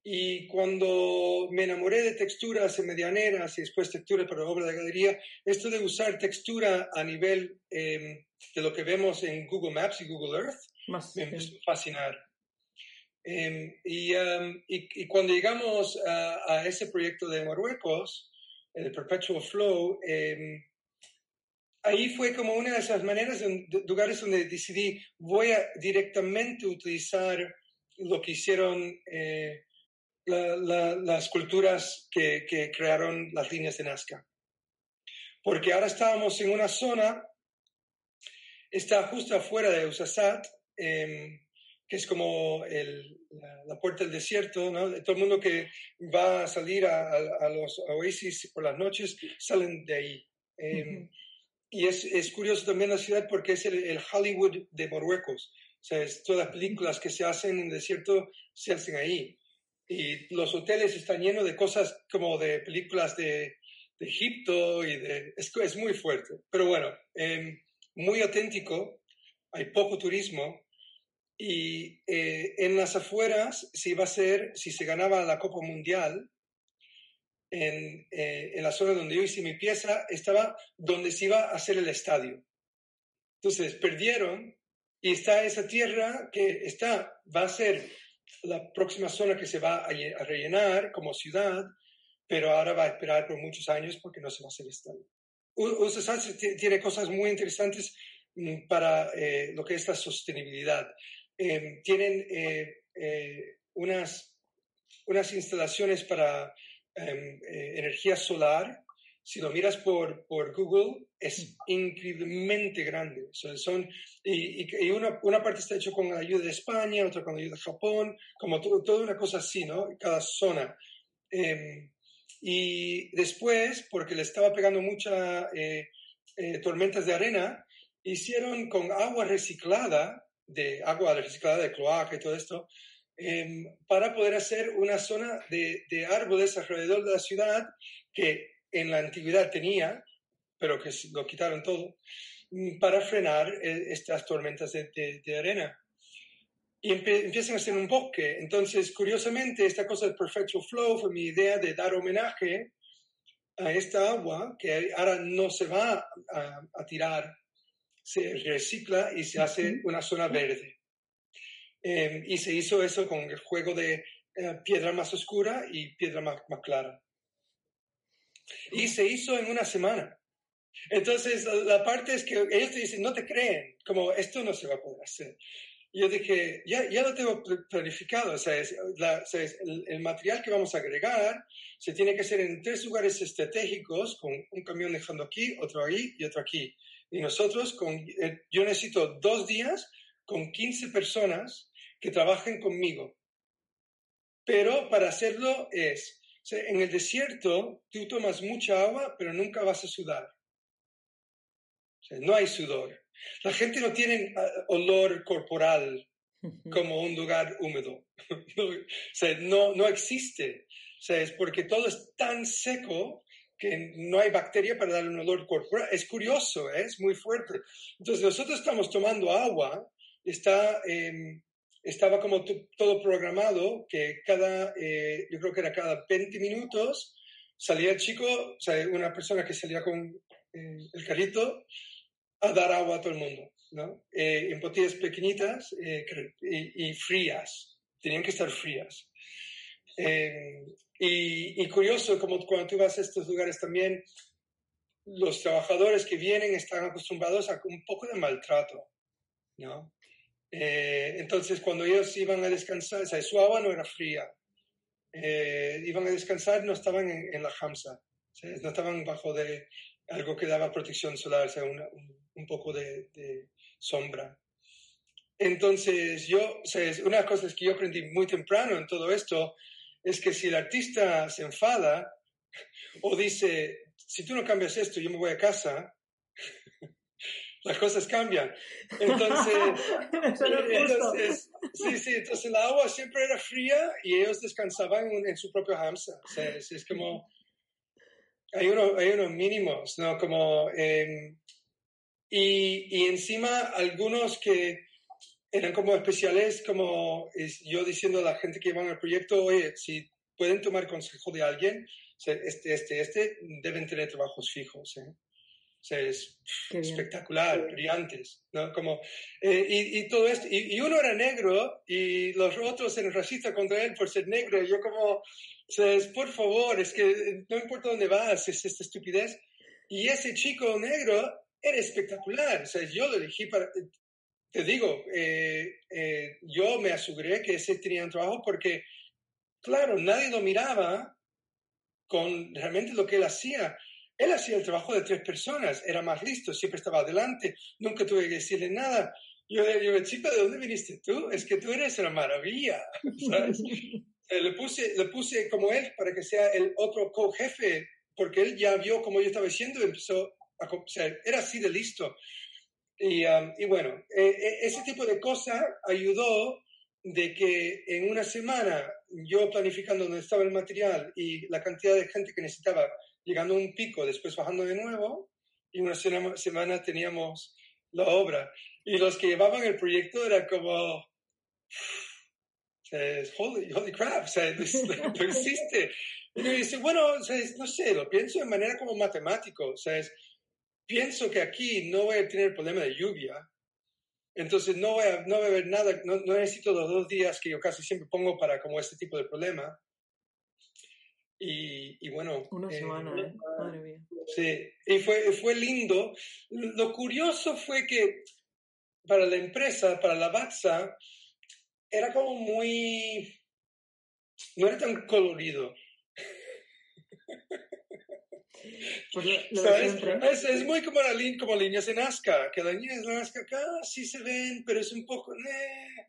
Y cuando me enamoré de texturas en medianeras y después texturas para obra de galería, esto de usar textura a nivel em, de lo que vemos en Google Maps y Google Earth me empezó a fascinar. Em, em, y, y, cuando llegamos a, a, ese proyecto de Marruecos, el Perpetual Flow, ahí fue como una de esas maneras, de, lugares donde decidí, voy a directamente utilizar lo que hicieron eh, las culturas que, que, crearon las líneas de Nazca. Porque ahora estábamos en una zona, está justo afuera de Usasat, eh, que es como el, la, puerta del desierto, ¿no? Todo el mundo que va a salir a, a, los oasis por las noches salen de ahí. Eh, y es, es, curioso también la ciudad porque es el, el, Hollywood de Marruecos. O sea, es, todas las películas que se hacen en el desierto se hacen ahí. Y los hoteles están llenos de cosas como de películas de, de Egipto y de, es, es, muy fuerte. Pero bueno, eh, muy auténtico, hay poco turismo. Y eh, en las afueras se iba a hacer, si se ganaba la Copa Mundial, en, eh, en, la zona donde yo hice mi pieza, estaba donde se iba a hacer el estadio. Entonces, perdieron y está esa tierra que está, va a ser la próxima zona que se va a, rellenar como ciudad, pero ahora va a esperar por muchos años porque no se va a hacer estadio. USASAT tiene cosas muy interesantes mm, para eh, lo que es la sostenibilidad. Eh, tienen eh, unas, unas instalaciones para Em, eh, energía solar, si lo miras por, por Google, es increíblemente grande. son, y, y una, una, parte está hecha con la ayuda de España, otra con la ayuda de Japón, como toda una cosa así, ¿no? Cada zona. Eh, y después, porque le estaba pegando mucha eh, eh, tormentas de arena, hicieron con agua reciclada, de agua reciclada de cloaca y todo esto, Em, para poder hacer una zona de, de, árboles alrededor de la ciudad que en la antigüedad tenía, pero que lo quitaron todo, mm, para frenar eh, estas tormentas de, de, arena. Y empiezan a ser un bosque. Entonces, curiosamente, esta cosa del Perfecto Flow fue mi idea de dar homenaje a esta agua que ahora no se va a, a tirar, se recicla y se hace una zona verde. Em, y se hizo eso con el juego de eh, piedra más oscura y piedra más, más, clara. Y se hizo en una semana. Entonces, la, parte es que ellos te dicen, no te creen, como esto no se va a poder hacer. Y yo dije, ya, ya lo tengo planificado, o sea, es, la, el, el, material que vamos a agregar se tiene que hacer en tres lugares estratégicos, con un camión dejando aquí, otro ahí y otro aquí. Y nosotros, con, eh, yo necesito dos días con 15 personas que trabajen conmigo. Pero para hacerlo es, en el desierto tú tomas mucha agua, pero nunca vas a sudar. no hay sudor. La gente no tiene ah, olor corporal como un lugar húmedo. no, no existe. es porque todo es tan seco que no hay bacteria para darle un olor corporal. Es curioso, ¿eh? es muy fuerte. Entonces nosotros estamos tomando agua, está eh, estaba como todo programado, que cada, eh, yo creo que era cada 20 minutos, salía el chico, o sea, una persona que salía con eh, el carrito a dar agua a todo el mundo, ¿no? Eh, en botellas pequeñitas y, y, frías, tenían que estar frías. Y, y, curioso, como cuando tú vas a estos lugares también, los trabajadores que vienen están acostumbrados a un poco de maltrato, ¿no? Eh, entonces, cuando ellos iban a descansar, o sea, su agua no era fría. Eh, iban a descansar, no estaban en, la Hamza, no estaban bajo de algo que daba protección solar, o sea, un, un, poco de, de, sombra. Entonces, yo, o sea, una las cosas que yo aprendí muy temprano en todo esto es que si el artista se enfada, O dice, si tú no cambias esto, yo me voy a casa, las cosas cambian. Entonces, entonces, sí, sí, entonces el agua siempre era fría y ellos descansaban en, su propio. O sea, es, como, hay, uno, hay unos mínimos, ¿no? Como, em, y, y encima algunos que eran como especiales, como yo diciendo a la gente que llevan el proyecto, oye, si pueden tomar consejo de alguien, este, este, este, deben tener trabajos fijos. ¿eh? O sea, es espectacular, brillantes, ¿no? Como, eh, y, y, todo esto, y, uno era negro y los otros eran racistas contra él por ser negro. Y yo como, o sea, por favor, es que no importa dónde vas, es esta estupidez. Y ese chico negro era espectacular, o sea, yo lo elegí para, te digo, eh, eh, yo me aseguré que ese tenía un trabajo porque, claro, nadie lo miraba con realmente lo que él hacía. Él hacía el trabajo de tres personas, era más listo, siempre estaba adelante, nunca tuve que decirle nada. Yo le digo, chico, ¿de dónde viniste tú? Es que tú eres una maravilla, ¿sabes? Eh, le, puse, le puse como él para que sea el otro co-jefe, porque él ya vio como yo estaba diciendo empezó a... O sea, era así de listo. Y, um, y bueno, eh, ese tipo de cosas ayudó de que en una semana yo planificando donde estaba el material y la cantidad de gente que necesitaba, llegando a un pico, después bajando de nuevo, y una semana teníamos la obra. Y los que llevaban el proyecto era como, holy, holy crap, o sea, lo hiciste. Y me dice, bueno, no sé, lo pienso de manera como matemático, sea, pienso que aquí no voy a tener problema de lluvia, entonces no voy a, no voy a ver nada, no, necesito los dos días que yo casi siempre pongo para como este tipo de problema. Y, y bueno. Una eh, semana, ¿eh? Madre mía. Sí, y fue, fue lindo. Lo curioso fue que para la empresa, para la Batsa, era como muy... No era tan colorido. Pues es, es, muy como, la como líneas de Nazca, que las líneas de Nazca casi se ven, pero es un poco... Eh.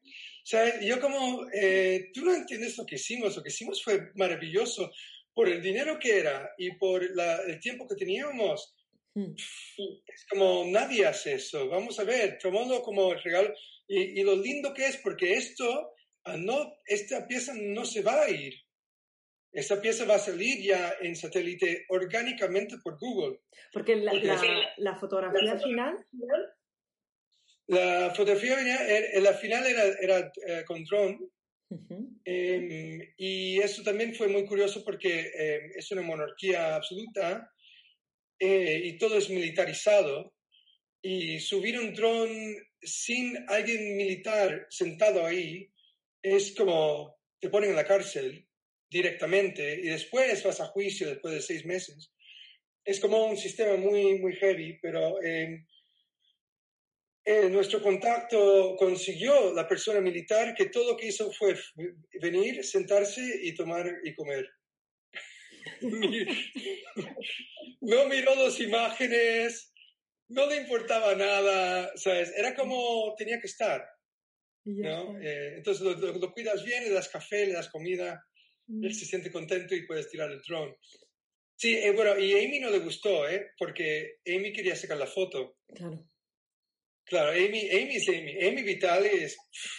Yo como, eh, tú no entiendes lo que hicimos, lo que hicimos fue maravilloso por el dinero que era y por el tiempo que teníamos. Hmm. Es como nadie hace eso. Vamos a ver, tomándolo como el regalo. Y, y, lo lindo que es, porque esto, no, esta pieza no se va a ir. Esta pieza va a salir ya en satélite orgánicamente por Google. Porque la, la, fotografía final... La fotografía final, la final era, era eh, con drone. Em, y eso también fue muy curioso porque em, es una monarquía absoluta eh, y todo es militarizado. Y subir un dron sin alguien militar sentado ahí es como te ponen en la cárcel directamente y después vas a juicio después de seis meses. Es como un sistema muy, muy heavy, pero eh, eh, nuestro contacto consiguió la persona militar que todo lo que hizo fue venir, sentarse y tomar y comer. no miró las imágenes, no le importaba nada, ¿sabes? Era como tenía que estar. ¿no? Eh, entonces lo, lo, cuidas bien, le das café, le das comida él se siente contento y puedes tirar el dron. Sí, eh, bueno, y Amy no le gustó, ¿eh? Porque Amy quería sacar la foto. Claro. Claro, Amy, Amy es Amy. Amy Vitale es,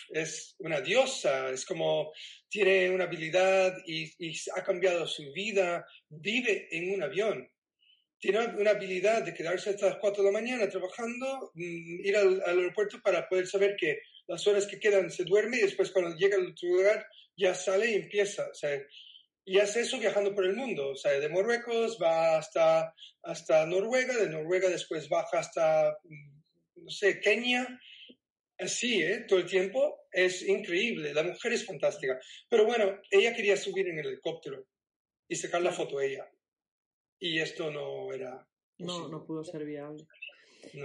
es una diosa, es como tiene una habilidad y, y, ha cambiado su vida, vive en un avión. Tiene una habilidad de quedarse hasta las 4 de la mañana trabajando, mm, ir al, al, aeropuerto para poder saber que las horas que quedan se duerme y después cuando llega al otro lugar ya sale y empieza. O sea, y hace eso viajando por el mundo. O sea, de Marruecos va hasta, hasta Noruega, de Noruega después baja hasta, mm, no sé, Kenia. Así, ¿eh? Todo el tiempo. Es increíble. La mujer es fantástica. Pero bueno, ella quería subir en el helicóptero y sacar la foto ella. Y esto no era. No, no pudo ser viable.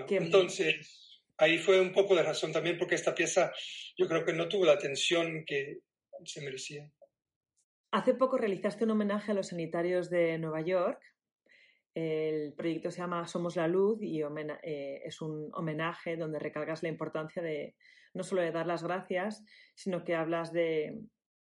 Entonces, ahí fue un poco de razón también porque esta pieza yo creo que no tuvo la atención que, se merecía. Hace poco realizaste un homenaje a los sanitarios de Nueva York. El proyecto se llama Somos la Luz y eh, es un homenaje donde recalgas la importancia de no solo de dar las gracias, sino que hablas de,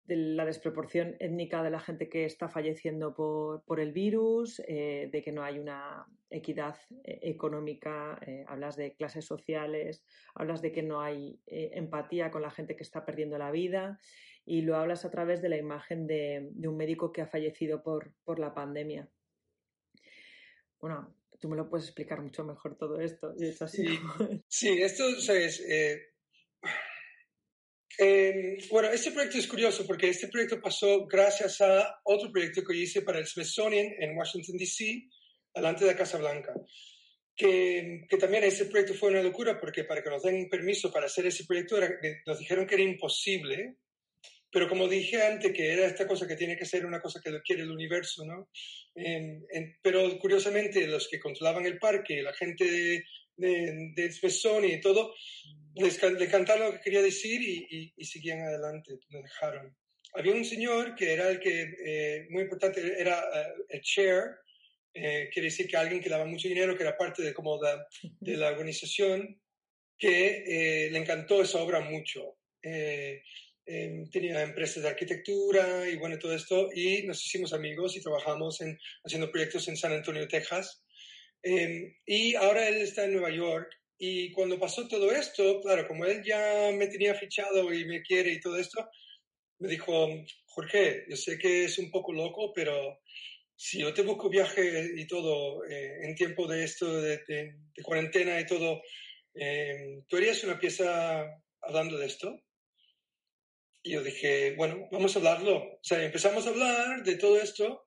de la desproporción étnica de la gente que está falleciendo por, el virus, eh, de que no hay una equidad eh, económica, eh, hablas de clases sociales, hablas de que no hay empatía con la gente que está perdiendo la vida y lo hablas a través de la imagen de, un médico que ha fallecido por, por, la pandemia. Bueno, tú me lo puedes explicar mucho mejor todo esto. Sí, esto es eh, bueno, este proyecto es curioso porque este proyecto pasó gracias a otro proyecto que hice para el Smithsonian en Washington, D.C., delante de la Casa Blanca. Que, que, también ese proyecto fue una locura porque para que nos den permiso para hacer ese proyecto nos dijeron que era imposible, pero como dije antes, que era esta cosa que tiene que ser una cosa que lo quiere el universo, ¿no? pero curiosamente los que controlaban el parque, la gente de, de, y todo, les, cantaron lo que quería decir y, y, seguían adelante, lo dejaron. Había un señor que era el que, eh, muy importante, era eh, el chair, eh, quiere decir que alguien que daba mucho dinero, que era parte de, como de, de la organización, que le encantó esa obra mucho. Tenía empresas de arquitectura y bueno, todo esto, y nos hicimos amigos y trabajamos en, haciendo proyectos en San Antonio, Texas. Em, y ahora él está en Nueva York y cuando pasó todo esto, claro, como él ya me tenía fichado y me quiere y todo esto, me dijo, Jorge, yo sé que es un poco loco, pero si yo te busco viaje y todo eh, en tiempo de esto, de, cuarentena y todo, eh, ¿tú harías una pieza hablando de esto? Y yo dije, bueno, vamos a hablarlo. O sea, empezamos a hablar de todo esto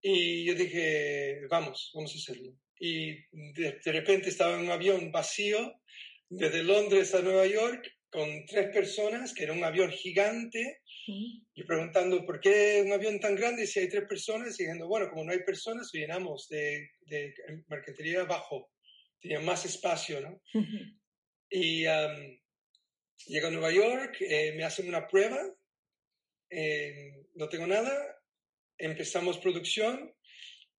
y yo dije, vamos, vamos a hacerlo y de, repente estaba en un avión vacío desde Londres a Nueva York con tres personas, que era un avión gigante, y preguntando por qué un avión tan grande si hay tres personas, y diciendo, bueno, como no hay personas, llenamos de, de marquetería bajo, tenía más espacio, ¿no? Y um, llego a Nueva York, eh, me hacen una prueba, eh, no tengo nada, empezamos producción,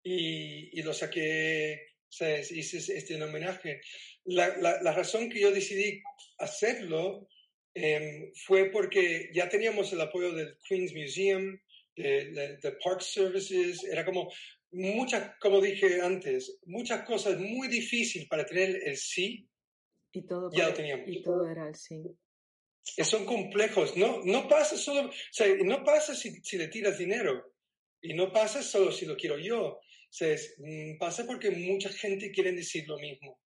y, lo saqué, se hice este homenaje. La, la, razón que yo decidí hacerlo em, fue porque ya teníamos el apoyo del Queen's Museum, de, de, Park Services, era como muchas, como dije antes, muchas cosas muy difíciles para tener el sí. Y todo, ya lo teníamos. Y todo era el sí. Son complejos, no, no pasa solo, o sea, no pasa si, si le tiras dinero, y no pasa solo si lo quiero yo. Mm, pasa porque mucha gente quiere decir lo mismo.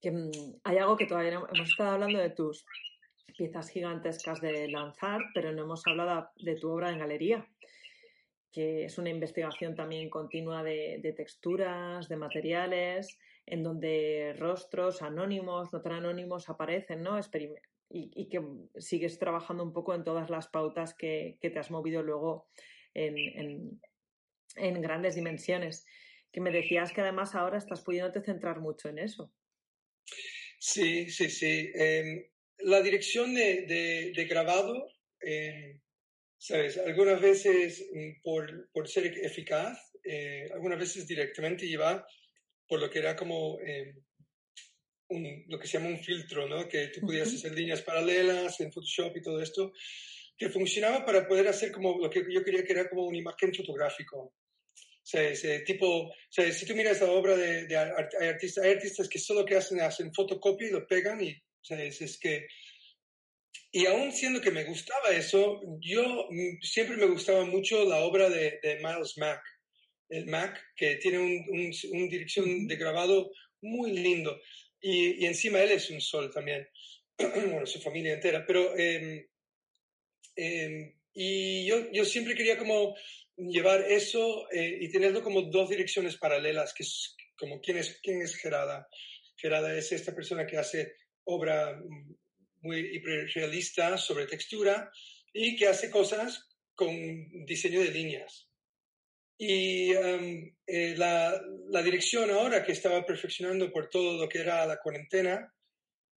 Que, mm, hay algo que todavía hemos estado hablando de tus piezas gigantescas de lanzar, pero no hemos hablado de tu obra en galería, que es una investigación también continua de, texturas, de materiales, en donde rostros anónimos, no tan anónimos aparecen, ¿no? y, que sigues trabajando un poco en todas las pautas que, te has movido luego en grandes dimensiones, que me decías que además ahora estás pudiéndote centrar mucho en eso. Sí, sí, sí. Em, la dirección de, de, grabado, em, ¿sabes? Algunas veces mm, por, por ser eficaz, eh, algunas veces directamente iba por lo que era como em, un, lo que se llama un filtro, ¿no? Que tú podías hacer líneas paralelas en Photoshop y todo esto, que funcionaba para poder hacer como lo que yo quería que era como una imagen fotográfico ese tipo, si tú miras la obra de, de hay artistas, hay artistas que solo que hacen, hacen fotocopia y lo pegan y es, que y aún siendo que me gustaba eso, yo mm, siempre me gustaba mucho la obra de, de Miles Mack, el Mac, que tiene una un, dirección de grabado muy lindo. Y, y, encima él es un sol también, bueno, su familia entera. Pero, eh, y yo, yo siempre quería como llevar eso eh, y tenerlo como dos direcciones paralelas, que es como quién es, quién es Gerada. Gerada es esta persona que hace obra muy realista sobre textura y que hace cosas con diseño de líneas. Y um, eh, la, la, dirección ahora que estaba perfeccionando por todo lo que era la cuarentena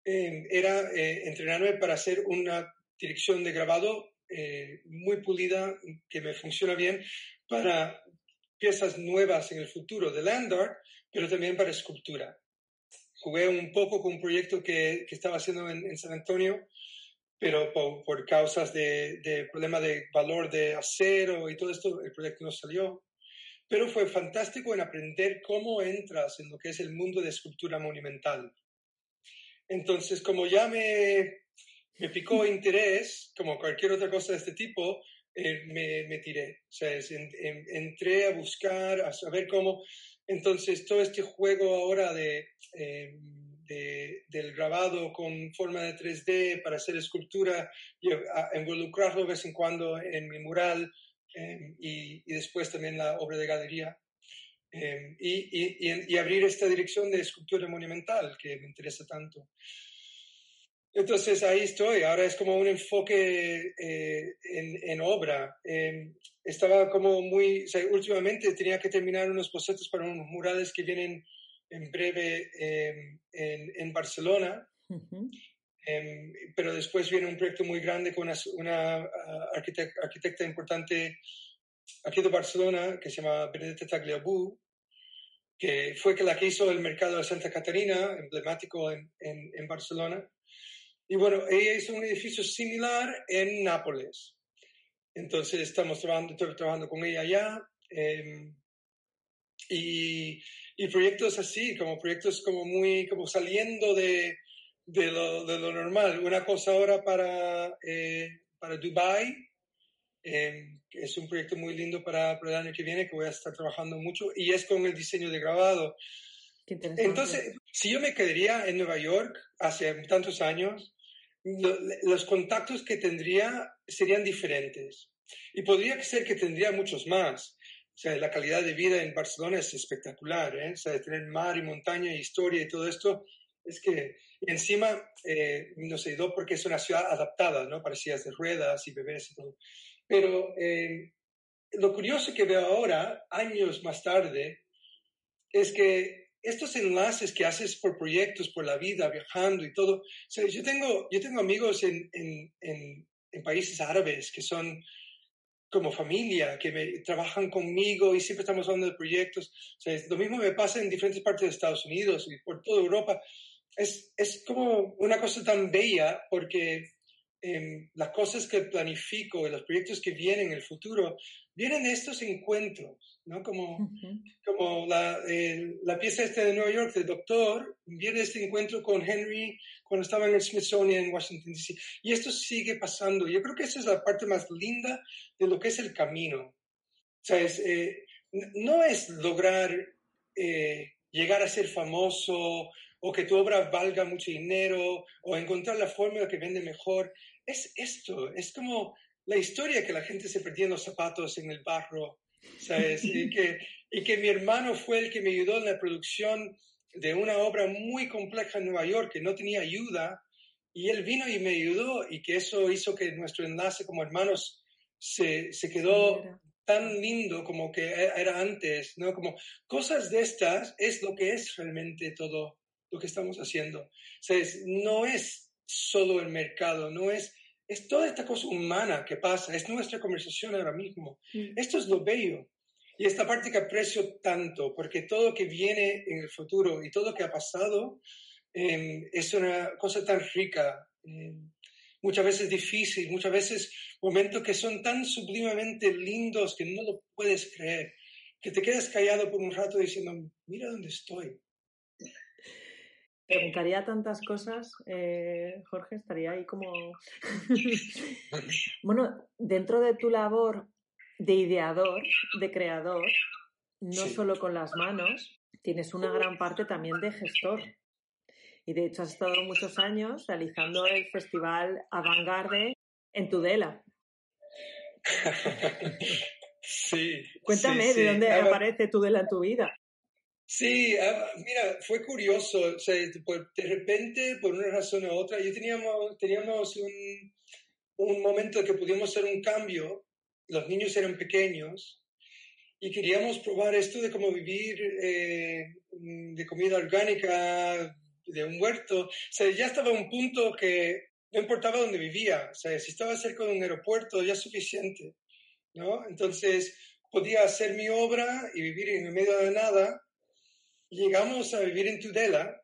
eh, era entrenarme para hacer una dirección de grabado eh, muy pulida, que me funciona bien para piezas nuevas en el futuro de land art, pero también para escultura. Jugué un poco con un proyecto que, que estaba haciendo en, San Antonio, pero por, causas de, de, problema de valor de acero y todo esto, el proyecto no salió. Pero fue fantástico en aprender cómo entras en lo que es el mundo de escultura monumental. Entonces, como ya me, me picó interés, como cualquier otra cosa de este tipo, eh, me, me, tiré. O sea, entré a buscar, a saber cómo. Entonces, todo este juego ahora de... Eh, del grabado con forma de 3D para hacer escultura y involucrarlo de vez en cuando en mi mural em, y, después también la obra de galería. Y, abrir esta dirección de escultura monumental que me interesa tanto. Entonces ahí estoy, ahora es como un enfoque eh, en, en, obra. Em, estaba como muy, últimamente tenía que terminar unos bocetos para unos murales que vienen en breve em, en, en, Barcelona, em, pero después viene un proyecto muy grande con una, una ah, arquitecta, importante aquí de Barcelona que se llama Benedetta Tagliabue, que fue la que hizo el mercado de Santa Catarina, emblemático en, en, Barcelona. Y bueno, ella hizo un edificio similar en Nápoles. Entonces estamos trabajando, trabajando con ella allá. Em, y y proyectos así, como proyectos como muy, como saliendo de, de, lo, de lo, normal. Una cosa ahora para, eh, para Dubai, eh, es un proyecto muy lindo para, para, el año que viene, que voy a estar trabajando mucho, y es con el diseño de grabado. Entonces, si yo me quedaría en Nueva York hace tantos años, los contactos que tendría serían diferentes. Y podría ser que tendría muchos más. O sea, la calidad de vida en Barcelona es espectacular, ¿eh? O sea, tener mar y montaña y historia y todo esto, es que encima, eh, no sé, porque es una ciudad adaptada, ¿no? Para sillas de ruedas y bebés y todo. Pero eh, lo curioso que veo ahora, años más tarde, es que estos enlaces que haces por proyectos, por la vida, viajando y todo, yo tengo, amigos en, países árabes que son como familia, que me, trabajan conmigo y siempre estamos hablando de proyectos. O sea, lo mismo me pasa en diferentes partes de Estados Unidos y por toda Europa. Es, como una cosa tan bella porque eh, las cosas que planifico y los proyectos que vienen en el futuro vienen estos encuentros, ¿no? Como, como la, la, pieza esta de Nueva York, de Doctor, viene este encuentro con Henry cuando estaba en el Smithsonian en Washington, D.C. Y esto sigue pasando. Yo creo que esa es la parte más linda de lo que es el camino. O sea, eh, no es lograr eh, llegar a ser famoso o que tu obra valga mucho dinero o encontrar la fórmula que vende mejor es esto, es como la historia que la gente se perdía en los zapatos en el barro, ¿sabes? y, que, y que mi hermano fue el que me ayudó en la producción de una obra muy compleja en Nueva York que no tenía ayuda y él vino y me ayudó y que eso hizo que nuestro enlace como hermanos se, se quedó tan lindo como que e, era antes, ¿no? Como cosas de estas es lo que es realmente todo lo que estamos haciendo. ¿Sabes? No es solo el mercado, no es, es toda esta cosa humana que pasa, es nuestra conversación ahora mismo. Mm. Esto es lo bello. Y esta parte que aprecio tanto, porque todo lo que viene en el futuro y todo lo que ha pasado em, es una cosa tan rica, em, muchas veces difícil, muchas veces momentos que son tan sublimemente lindos que no lo puedes creer, que te quedas callado por un rato diciendo, mira dónde estoy, preguntaría tantas cosas, eh, Jorge, estaría ahí como... bueno, dentro de tu labor de ideador, de creador, no solo con las manos, tienes una gran parte también de gestor. Y de hecho has estado muchos años realizando el festival Avantgarde en Tudela. Sí. Cuéntame de dónde aparece Tudela en tu vida. Sí, ah, mira, fue curioso. O sea, de repente, por una razón u otra, yo teníamos, teníamos un, un momento que pudimos hacer un cambio. Los niños eran pequeños y queríamos probar esto de cómo vivir eh, de comida orgánica, de un huerto. O sea, ya estaba un punto que no importaba dónde vivía. O sea, si estaba cerca de un aeropuerto, ya es suficiente. ¿no? Entonces, podía hacer mi obra y vivir en medio de nada llegamos a vivir en Tudela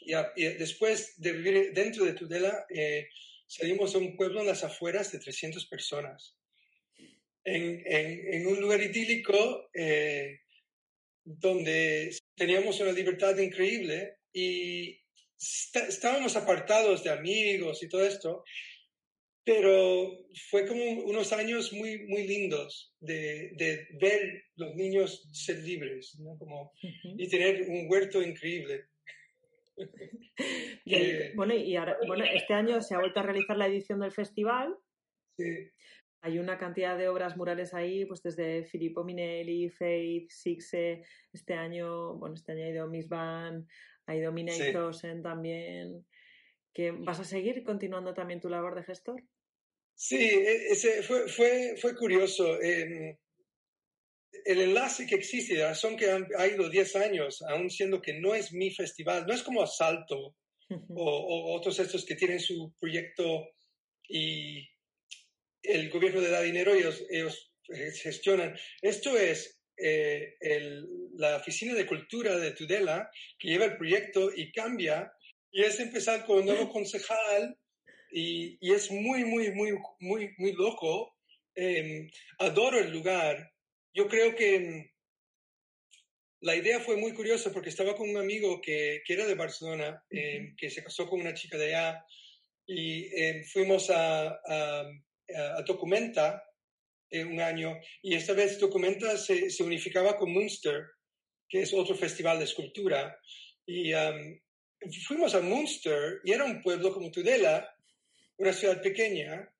y, después de vivir dentro de Tudela, eh, salimos a un pueblo en las afueras de 300 personas. En, en, un lugar idílico eh, donde teníamos una libertad increíble y estábamos apartados de amigos y todo esto, pero fue como unos años muy, muy lindos de, de ver los niños ser libres ¿no? como, y tener un huerto increíble. y, bueno, y ahora, bueno, este año se ha vuelto a realizar la edición del festival. Sí. Hay una cantidad de obras murales ahí, pues desde Filippo Minelli, Faith, Sixe, este año, bueno, este año ha ido Miss Van, ha ido Mina sí. también. ¿Que ¿Vas a seguir continuando también tu labor de gestor? Sí, e, ese fue, fue, fue curioso. Eh, el enlace que existe, la razón que han, ha ido 10 años, aún siendo que no es mi festival, no es como Asalto o, otros estos que tienen su proyecto y el gobierno le da dinero y ellos, ellos gestionan. Esto es eh, el, la oficina de cultura de Tudela que lleva el proyecto y cambia y es empezar con un nuevo concejal y, y, es muy, muy, muy, muy, muy loco. Eh, adoro el lugar. Yo creo que mm, la idea fue muy curiosa porque estaba con un amigo que, que era de Barcelona, eh, que se casó con una chica de allá y eh, fuimos a, a, a Documenta un año y esta vez Documenta se, se, unificaba con Munster, que es otro festival de escultura. Y um, fuimos a Munster y era un pueblo como Tudela, una ciudad pequeña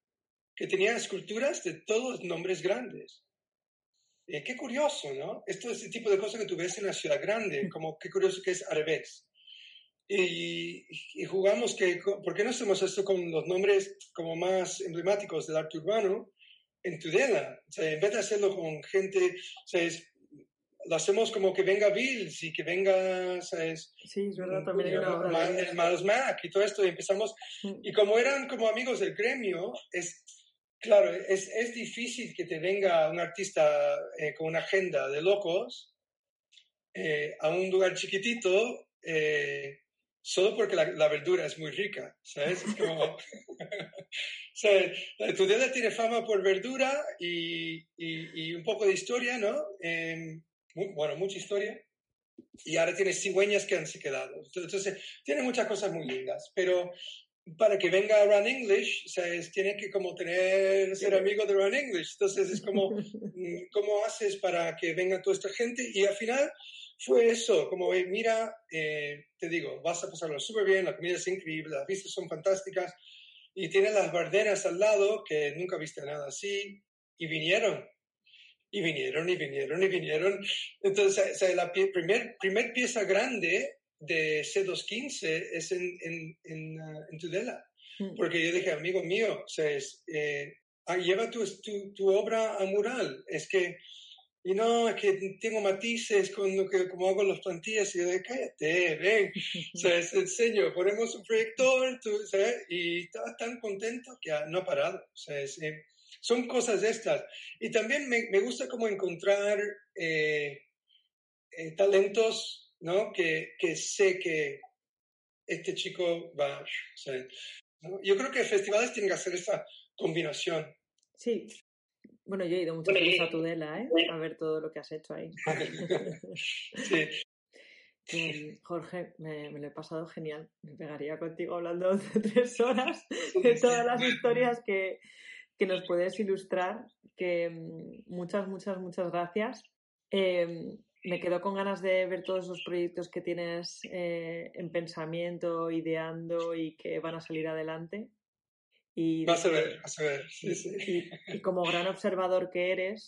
que tenía esculturas de todos los nombres grandes. Eh, qué curioso, ¿no? Esto es el tipo de cosas que tú ves en una ciudad grande, como qué curioso que es al revés. Y, y, jugamos que, ¿por qué no hacemos esto con los nombres como más emblemáticos del arte urbano en Tudela? O sea, en vez de hacerlo con gente, o sea, es, lo hacemos como que venga Bills y que venga, ¿sabes? Sí, es verdad, también hay una obra. El Malos Mac y todo esto, y empezamos, mm. y como eran como amigos del gremio, es, claro, es, es difícil que te venga un artista eh, con una agenda de locos eh, a un lugar chiquitito, eh, solo porque la, la, verdura es muy rica, ¿sabes? Es como... ¿sabes? La tiene fama por verdura y, y, y, un poco de historia, ¿no? Em, bueno, mucha historia, y ahora tiene cigüeñas que han se quedado. Entonces, tiene muchas cosas muy lindas, pero para que venga Run English, o sea, es, tiene que como tener, ser amigo de Run English. Entonces, es como, mm, ¿cómo haces para que venga toda esta gente? Y al final fue eso, como, mira, eh, te digo, vas a pasarlo súper bien, la comida es increíble, las vistas son fantásticas, y tiene las bardenas al lado, que nunca viste nada así, y vinieron y vinieron y vinieron y vinieron. Entonces, la primer, primer pieza grande de C215 es en, en, en, uh, en Tudela. Hmm. Porque yo dije, amigo mío, o sea, es, eh, ah, lleva tu, tu, tu, obra a mural. Es que, y no, es que tengo matices con lo que, como hago las plantillas. Y yo dije, cállate, ven. o sea, es enseño, ponemos un proyector, tú, ¿sabes? Y estaba tan contento que no ha parado. O sea, es, eh, son cosas estas. Y también me, me gusta como encontrar eh, eh, talentos, ¿no? Que, que, sé que este chico va... O sea, ¿no? Yo creo que festivales tienen que hacer esa combinación. Sí. Bueno, yo he ido muchas veces a Tudela, ¿eh? A ver todo lo que has hecho ahí. sí. Eh, Jorge, me, me, lo he pasado genial. Me pegaría contigo hablando de tres horas de todas las historias que, que nos puedes ilustrar, que mm, muchas, muchas, muchas gracias. Eh, me quedo con ganas de ver todos los proyectos que tienes eh, en pensamiento, ideando y que van a salir adelante. Y, vas a ver, vas a ver. Sí, sí. Y, y, como gran observador que eres,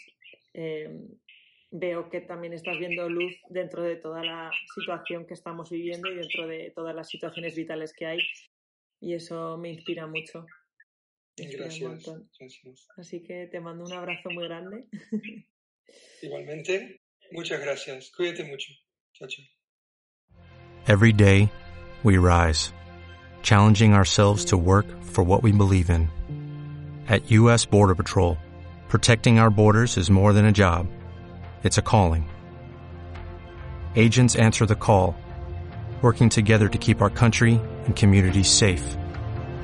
eh, veo que también estás viendo luz dentro de toda la situación que estamos viviendo y dentro de todas las situaciones vitales que hay. Y eso me inspira mucho. Gracias, gracias. Así que te mando un abrazo muy grande. Igualmente, muchas gracias. Cuídate mucho. Chao, chao. Every day, we rise, challenging ourselves to work for what we believe in. At U.S. Border Patrol, protecting our borders is more than a job, it's a calling. Agents answer the call, working together to keep our country and communities safe.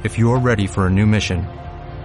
If you're ready for a new mission,